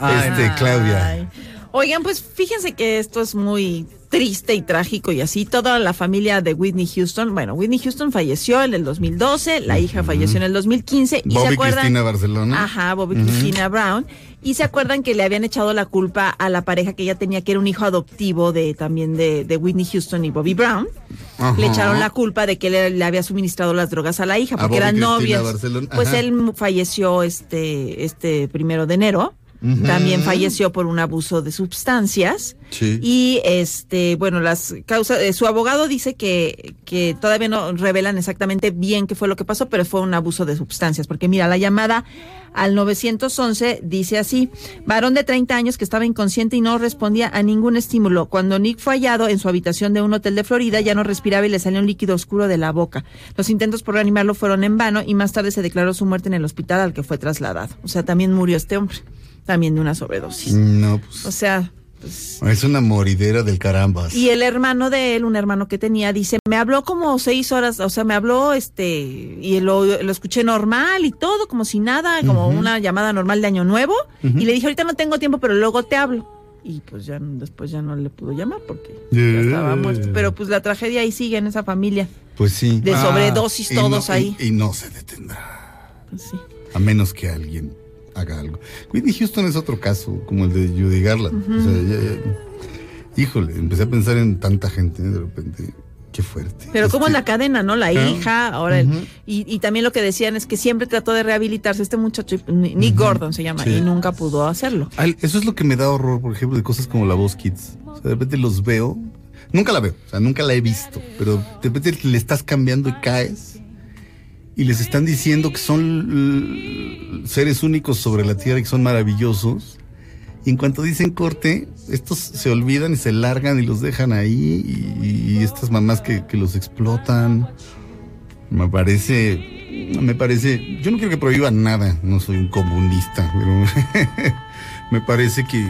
Ay, este, Claudia. Ay. Oigan, pues fíjense que esto es muy triste y trágico y así. Toda la familia de Whitney Houston, bueno, Whitney Houston falleció en el 2012, la hija falleció en el 2015 y se acuerdan. Cristina Barcelona. Ajá, Bobby Cristina Brown. Y se acuerdan que le habían echado la culpa a la pareja que ella tenía, que era un hijo adoptivo de también de, de Whitney Houston y Bobby Brown. Ajá. Le echaron la culpa de que le, le había suministrado las drogas a la hija, porque eran. Barcelona, Pues él falleció este, este primero de enero. También falleció por un abuso de sustancias. Sí. Y este, bueno, las causas, eh, su abogado dice que, que todavía no revelan exactamente bien qué fue lo que pasó, pero fue un abuso de sustancias. Porque mira, la llamada al 911 dice así, varón de 30 años que estaba inconsciente y no respondía a ningún estímulo. Cuando Nick fue hallado en su habitación de un hotel de Florida, ya no respiraba y le salió un líquido oscuro de la boca. Los intentos por reanimarlo fueron en vano y más tarde se declaró su muerte en el hospital al que fue trasladado. O sea, también murió este hombre, también de una sobredosis. No, pues. O sea, pues, Es una moridera del carambas. y el hermano de él, un hermano que tenía, dice, me habló como seis horas, o sea, me habló, este, y lo, lo escuché normal y todo, como si nada, como una llamada normal de Año Nuevo, y le dije, ahorita no tengo tiempo, pero luego te hablo. Y pues ya después ya no le pudo llamar porque ya estaba muerto. Pero pues la tragedia ahí sigue en esa familia, Pues sí. de Ah, sobredosis Y todos no- ahí. Y, y no se detendrá. Pues sí. A menos que alguien haga algo. Whitney Houston es otro caso, como el de Judy Garland. O sea, ya- ya- híjole, empecé a pensar en tanta gente de repente. Qué fuerte. Pero como Este, la cadena, ¿no? La Claro. hija, ahora el- y, y también lo que decían es que siempre trató de rehabilitarse este muchacho, Nick Gordon se llama, Sí. y nunca pudo hacerlo. al- Eso es lo que me da horror, por ejemplo, de cosas como la voz Kids. O sea, de repente los veo. Nunca la veo, o sea, nunca la he visto. Pero de repente le estás cambiando y caes. Y les están diciendo que son seres únicos sobre la tierra y que son maravillosos. Y en cuanto dicen corte, estos se olvidan y se largan y los dejan ahí. Y, y estas mamás que, que los explotan. Me parece. Me parece. Yo no quiero que prohíban nada. No soy un comunista. Pero me parece que.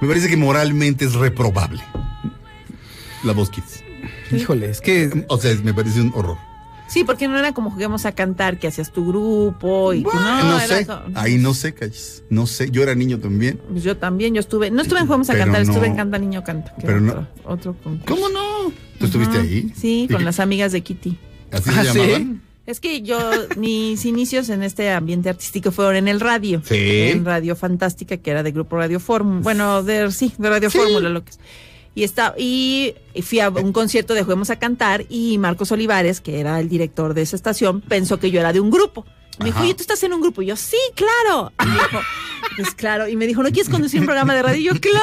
Me parece que moralmente es reprobable. La voz Kids. Híjole, es que O sea, me parece un horror. Sí, porque no era como juguemos a cantar, que hacías tu grupo y que no, no era sé. Ahí no sé, calles. No sé. Yo era niño también. Pues yo también, yo estuve, no estuve en Juegos a Pero Cantar, no- estuve en Canta Niño Canta. que pero era no- Otro, otro concurso. ¿Cómo no? ¿Tú estuviste ahí? Sí, ¿Y con qué- las amigas de Kitty. ¿Así ¿Ah, se sí? llamaban? Es que yo, mis inicios en este ambiente artístico fueron en el radio. Sí. En Radio Fantástica, que era de Grupo Radio Fórmula. Bueno, de, sí, de Radio Sí. Fórmula, lo que es. Y, está, y fui a un concierto de Juguemos a Cantar y Marcos Olivares, que era el director de esa estación, pensó que yo era de un grupo. Me dijo, oye, ¿tú estás en un grupo? Y yo, sí, claro. Y me dijo, pues claro. Y me dijo, ¿no quieres conducir un programa de radio? Y yo, claro.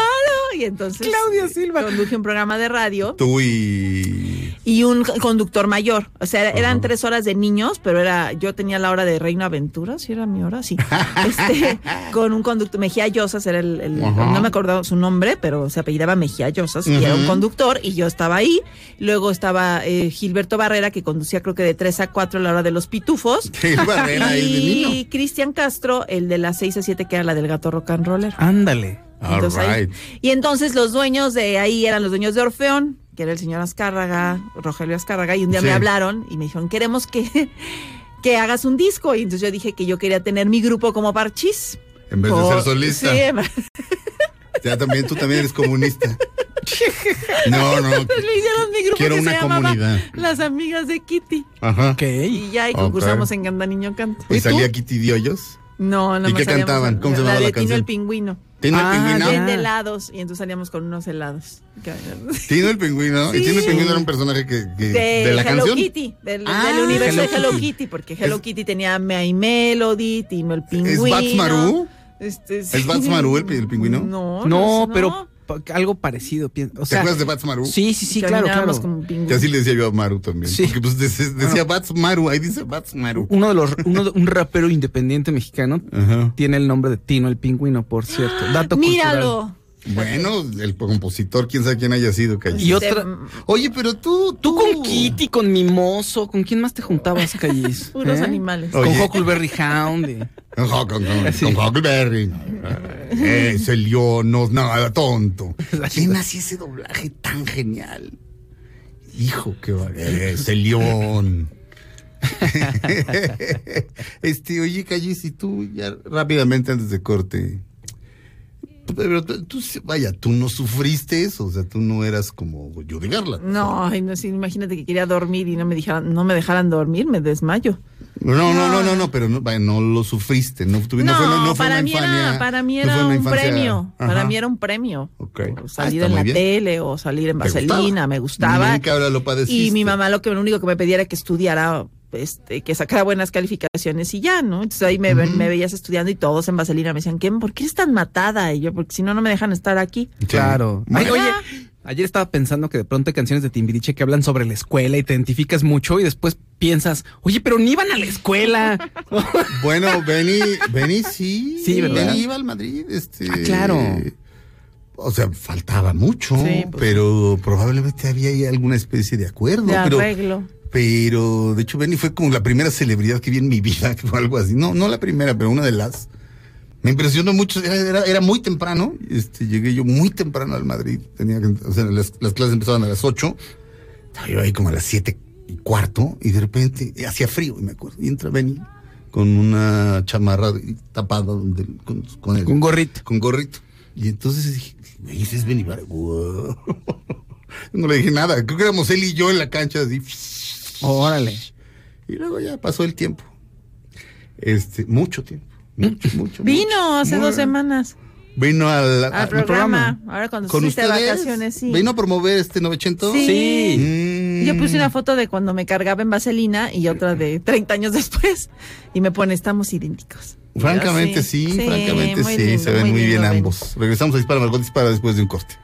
Y entonces Claudia Silva. conduje un programa de radio Tú y. y un conductor mayor. O sea, eran Ajá. tres horas de niños, pero era yo tenía la hora de Reino Aventura, si era mi hora, sí. Este, con un conductor, Mejía Llosas era el, no me acordaba su nombre, pero se apellidaba Mejía Llosas y era un conductor y yo estaba ahí. Luego estaba eh, Gilberto Barrera, que conducía creo que de 3 a 4 la hora de los pitufos. Qué barrera de Y. Cristian Castro, el de las 6 a 7, que era la del gato rock and roller. ándale. All ahí- y entonces los dueños de ahí eran los dueños de Orfeón, que era el señor Azcárraga, Rogelio Azcárraga, y un día Sí. me hablaron y me dijeron, queremos que, que hagas un disco. Y entonces yo dije que yo quería tener mi grupo como Parchís. En vez de ser solista. Sí, Ya también, tú también eres comunista. No, no. entonces le hicieron mi grupo Quiero que una se llamaba comunidad. Las Amigas de Kitty. Ajá. Ok. Y ya y concursamos en Canta Niño Canta. ¿Y salía Kitty Diollos? No, no ¿Y qué cantaban? ¿Cómo se llamaba la la de Tino el Pingüino. ¿Tino Ah, el pingüino? Bien de helados. Y entonces salíamos con unos helados. Tino el pingüino. Sí. Y Tino el pingüino era un personaje que, que- de, de la Hello canción. Kitty, del, Ah, del universo Hello de Hello Kitty. Kitty, porque Hello Kitty tenía My Melody, Timo el pingüino. ¿Es Bats Maru? Este, sí. ¿Es Bats Maru el, pi- el pingüino? No, No, no, pero algo parecido. O ¿Te sea, acuerdas de Bats Maru? Sí, sí, sí, claro, claro. como. Que así le decía yo a Maru también. Sí. Porque pues de- decía Bats Maru, ahí dice Bats Maru. Uno de los, uno de- un rapero independiente mexicano Ajá. tiene el nombre de Tino el Pingüino, por cierto. Dato Míralo. cultural. Bueno, el compositor, quién sabe quién haya sido, Calles. Y otra- Oye, pero tú, Tú con Kitty, con Mimoso, ¿con quién más te juntabas, Callis? Puros ¿Eh? animales. Oye. Con Huckleberry Hound. y- Con, con, con, Sí. con Huckleberry. Ese león no es nada tonto. ¿Quién hacía ese doblaje tan genial? Hijo, qué va- Ese león. este, oye, Calle, si tú ya rápidamente antes de corte. Pero tú, vaya, tú no sufriste eso, o sea, tú no eras como Judy Garland. No, ay, no, sí, imagínate que quería dormir y no me dejaran, no me dejaran dormir, me desmayo. No, no, no, no, no, pero no, vaya, no lo sufriste, no, no No, fue, no fue para una mí era, para mí era un infancia- premio, para mí era un premio. Ok. O Ah, Salir en la bien. tele o salir en ¿Te Vaselina, gustaba? me gustaba. Nunca ahora lo padeciste. Y mi mamá lo que lo único que me pedía era que estudiara, este, que sacara buenas calificaciones y ya, ¿no? Entonces ahí me, veías estudiando y todos en Vaselina me decían, ¿qué? ¿por qué eres tan matada? Y yo, porque si no, no me dejan estar aquí. Claro. Ay, oye, ayer estaba pensando que de pronto hay canciones de Timbiriche que hablan sobre la escuela y te identificas mucho y después piensas, oye, pero ni iban a la escuela. Bueno, Benny, Benny sí. Sí, ¿verdad? Benny iba al Madrid, este. Ah, claro. O sea, faltaba mucho, Sí, pues pero probablemente había ahí alguna especie de acuerdo. De pero, arreglo. Pero, de hecho, Benny fue como la primera celebridad que vi en mi vida, o algo así. No, no la primera, pero una de las. Me impresionó mucho, era, era, era muy temprano, este, llegué yo muy temprano al Madrid, tenía que, o sea, las, las clases empezaban a las 8, estaba yo ahí como a las siete y cuarto, y de repente hacía frío, y me acuerdo, y entra Benny con una chamarra tapada donde- con, con, el- Con gorrito. Con gorrito. Y entonces dije, me dices Benny wow. No le dije nada, creo que éramos él y yo en la cancha, así. Órale. Y luego ya pasó el tiempo. Este, mucho tiempo. Mucho, mucho. Vino hace dos semanas Vino al, al al programa. Ahora cuando ¿Con ustedes? vacaciones, sí. ¿Vino a promover este 900? Sí. Mm. Yo puse una foto de cuando me cargaba en vaselina y otra de 30 años después. Y me pone, estamos idénticos. Francamente sí, francamente sí, lindo, se ven muy, bien ambos. Regresamos a Dispara Margot Dispara después de un corte.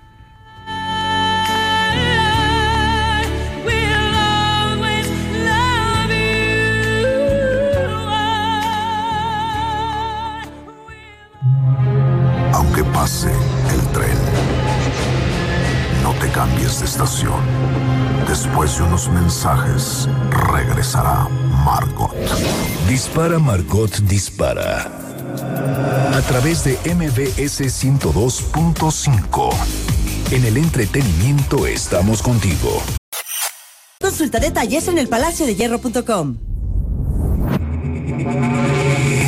Pase el tren, no te cambies de estación. Después de unos mensajes, regresará Margot. Dispara Margot Dispara. A través de MBS 102.5. En el entretenimiento estamos contigo. Consulta detalles en elpalaciodehierro.com.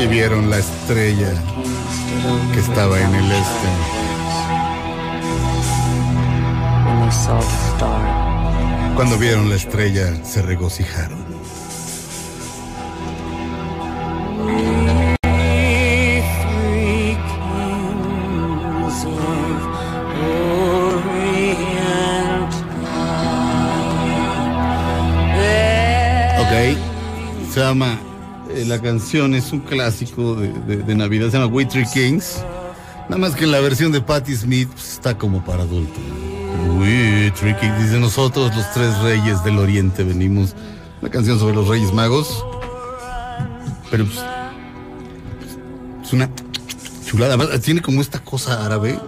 Y vieron la estrella que estaba en el este. when they saw the star. Cuando vieron la estrella, se regocijaron. La canción es un clásico de, Navidad. Se llama We Three Kings. Nada más que en la versión de Patti Smith pues, está como para adulto. We Three Kings. Dice nosotros, los tres reyes del oriente, venimos. Una canción sobre los reyes magos. Pero pues, es una chulada. Tiene como esta cosa árabe.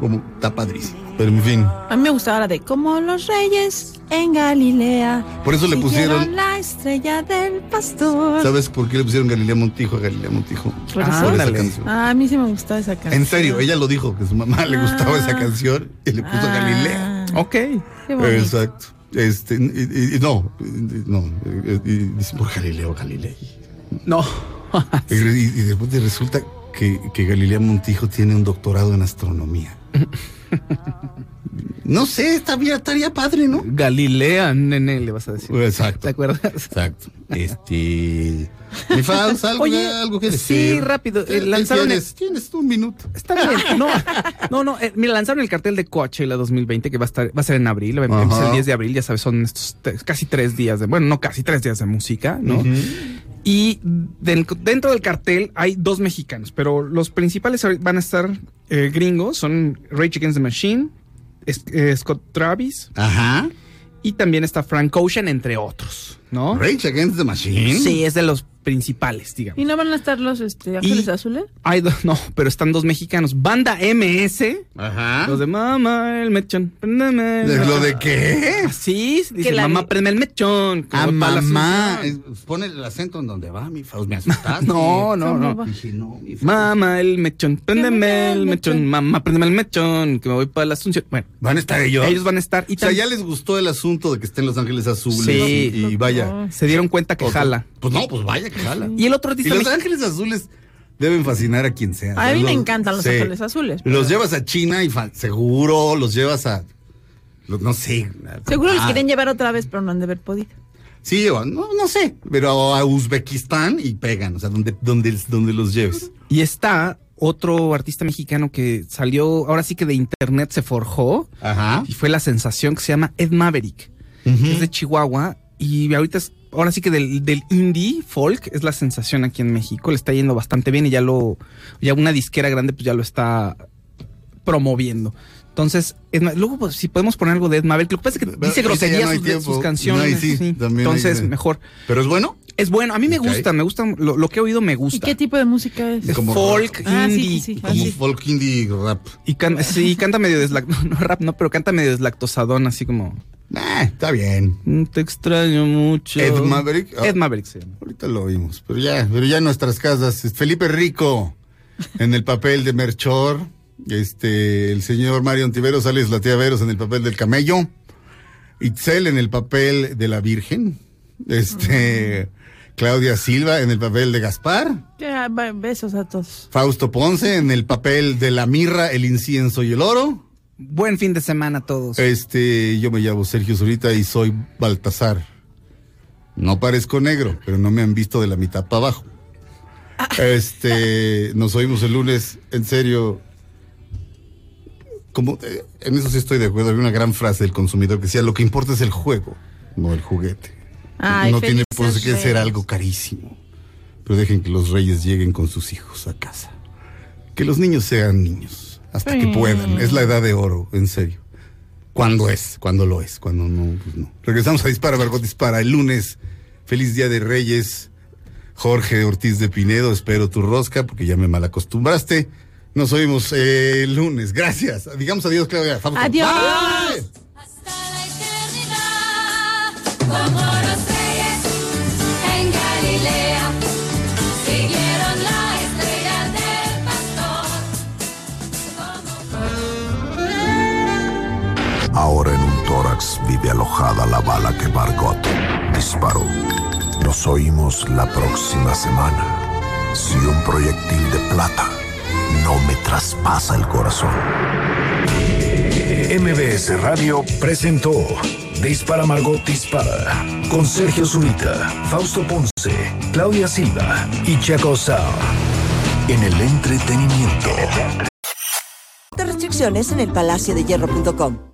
Como está. Pero en fin. A mí me gustaba la de como los reyes en Galilea. Por eso le pusieron- la estrella del pastor. ¿Sabes por qué le pusieron Galilea Montijo a Galilea Montijo? Por eso. Por esa Ándale. canción. Ah, a mí sí me gustaba esa canción. En serio, ella lo dijo, que su mamá le gustaba Ah. esa canción y le puso Galilea. Ah, Ok. qué bonito. Exacto. Este, y, no, no, dice por Galileo Galilei. No. Y, y- y después te resulta que, que Galilea Montijo tiene un doctorado en astronomía. No sé, estaría, estaría padre, ¿no? Galilea, nene, le vas a decir. Exacto. ¿Te acuerdas? Exacto. Este. Mi algo, Oye, algo que sí, decir. rápido, ¿Qué- eh, lanzaron Tienes, tienes un minuto. Está bien. No, no, no. eh, mira, lanzaron el cartel de Coachella 2020 que va a estar, va a ser en abril. va a empezar Ajá. el 10 de abril, ya sabes, son estos casi tres días de, bueno, no casi tres días de música, ¿no? Y den- dentro del cartel hay dos mexicanos, pero los principales van a estar eh, gringos, son Rage Against the Machine, eh, Scott Travis Ajá. y también está Frank Ocean, entre otros, ¿no? Rage Against the Machine. Sí, es de los principales, digamos. ¿Y no van a estar los este, ángeles Y- azules? Hay do- no, pero están dos mexicanos. Banda MS. Ajá. Los de mamá, el mechón. préndeme". ¿De lo de qué? Así, dice la- mamá, préndeme el mechón. Ah, mamá. Pone el acento en donde va, mi Faust. Me asustaste. No, no, ¿Cómo no. Dije, no, mi. Mamá, el mechón, préndeme el mechón. mechón. Mamá, préndeme el mechón, que me voy para la Asunción. Bueno, ¿Van a estar ellos? ellos van a estar. Y O sea, ya les gustó el asunto de que estén Los Ángeles Azules. Sí. Y, y vaya. se dieron cuenta que jala. Pues no, pues vaya que jala. Y el otro Y artista Los mexi- Ángeles Azules deben fascinar a quien sea. A mí me Los- encantan los sí. ángeles azules. Los llevas a China y fa- seguro los llevas a. los- no sé. Seguro los Ah, quieren llevar otra vez, pero no han de haber podido. Sí, o no, no sé. Pero a Uzbekistán y pegan. O sea, donde, donde, donde los lleves. Y está otro artista mexicano que salió, ahora sí que de internet se forjó. Ajá. y fue la sensación que se llama Ed Maverick. que Es de Chihuahua y ahorita es, ahora sí que del, del indie folk es la sensación aquí en México. Le está yendo bastante bien y ya lo, ya una disquera grande pues ya lo está promoviendo. Entonces, luego pues, si podemos poner algo de Ed Maverick, lo que pasa es que Pero dice groserías no sus, canciones. No, y sí, sí. hay Entonces, mejor. Pero es bueno. Es bueno, a mí me gusta, me gusta, lo, lo que he oído me ¿Y gusta. qué tipo de música es? Es Como folk, Ah, sí, indie. sí, sí. Como sí. folk indie rap. Y can- sí, canta medio deslactosado, no, rap, no, pero canta medio deslactosadón, así como... Ah, está bien. "Mm, Te extraño mucho. Ed Maverick. Ah. Ed Maverick, sí. Ahorita lo oímos, pero ya, pero ya en nuestras casas. Felipe Rico en el papel de Merchor, este, el señor Mario Antiveros, Sales la tía Veros en el papel del camello, Itzel en el papel de la Virgen, este, Claudia Silva en el papel de Gaspar, Ya, besos a todos. Fausto Ponce en el papel de la mirra, el incienso y el oro. Buen fin de semana a todos. Este, yo me llamo Sergio Zurita y soy Baltasar. No parezco negro, pero no me han visto de la mitad para abajo. Este, nos oímos el lunes, en serio. Como, eh, en eso sí estoy de acuerdo. Había una gran frase del consumidor que decía: Lo que importa es el juego, no el juguete. Ay, no tiene por qué ser algo carísimo. Pero dejen que los reyes lleguen con sus hijos a casa. Que los niños sean niños, hasta que puedan. Es la edad de oro, en serio. Cuando es, cuando lo es, cuando no, pues no. Regresamos a Dispara, Margot Dispara, el lunes. Feliz Día de Reyes. Jorge Ortiz de Pinedo, espero tu rosca, porque ya me malacostumbraste. Nos oímos eh, el lunes. Gracias. Digamos adiós, Claudia. Vamos. Adiós. Ahora en un tórax vive alojada la bala que Margot disparó. Nos oímos la próxima semana. Si un proyectil de plata no me traspasa el corazón. MBS Radio presentó Dispara Margot Dispara con Sergio Zurita, Fausto Ponce, Claudia Silva y Chaco Sao. En el entretenimiento. De restricciones en el palacio de hierro.com.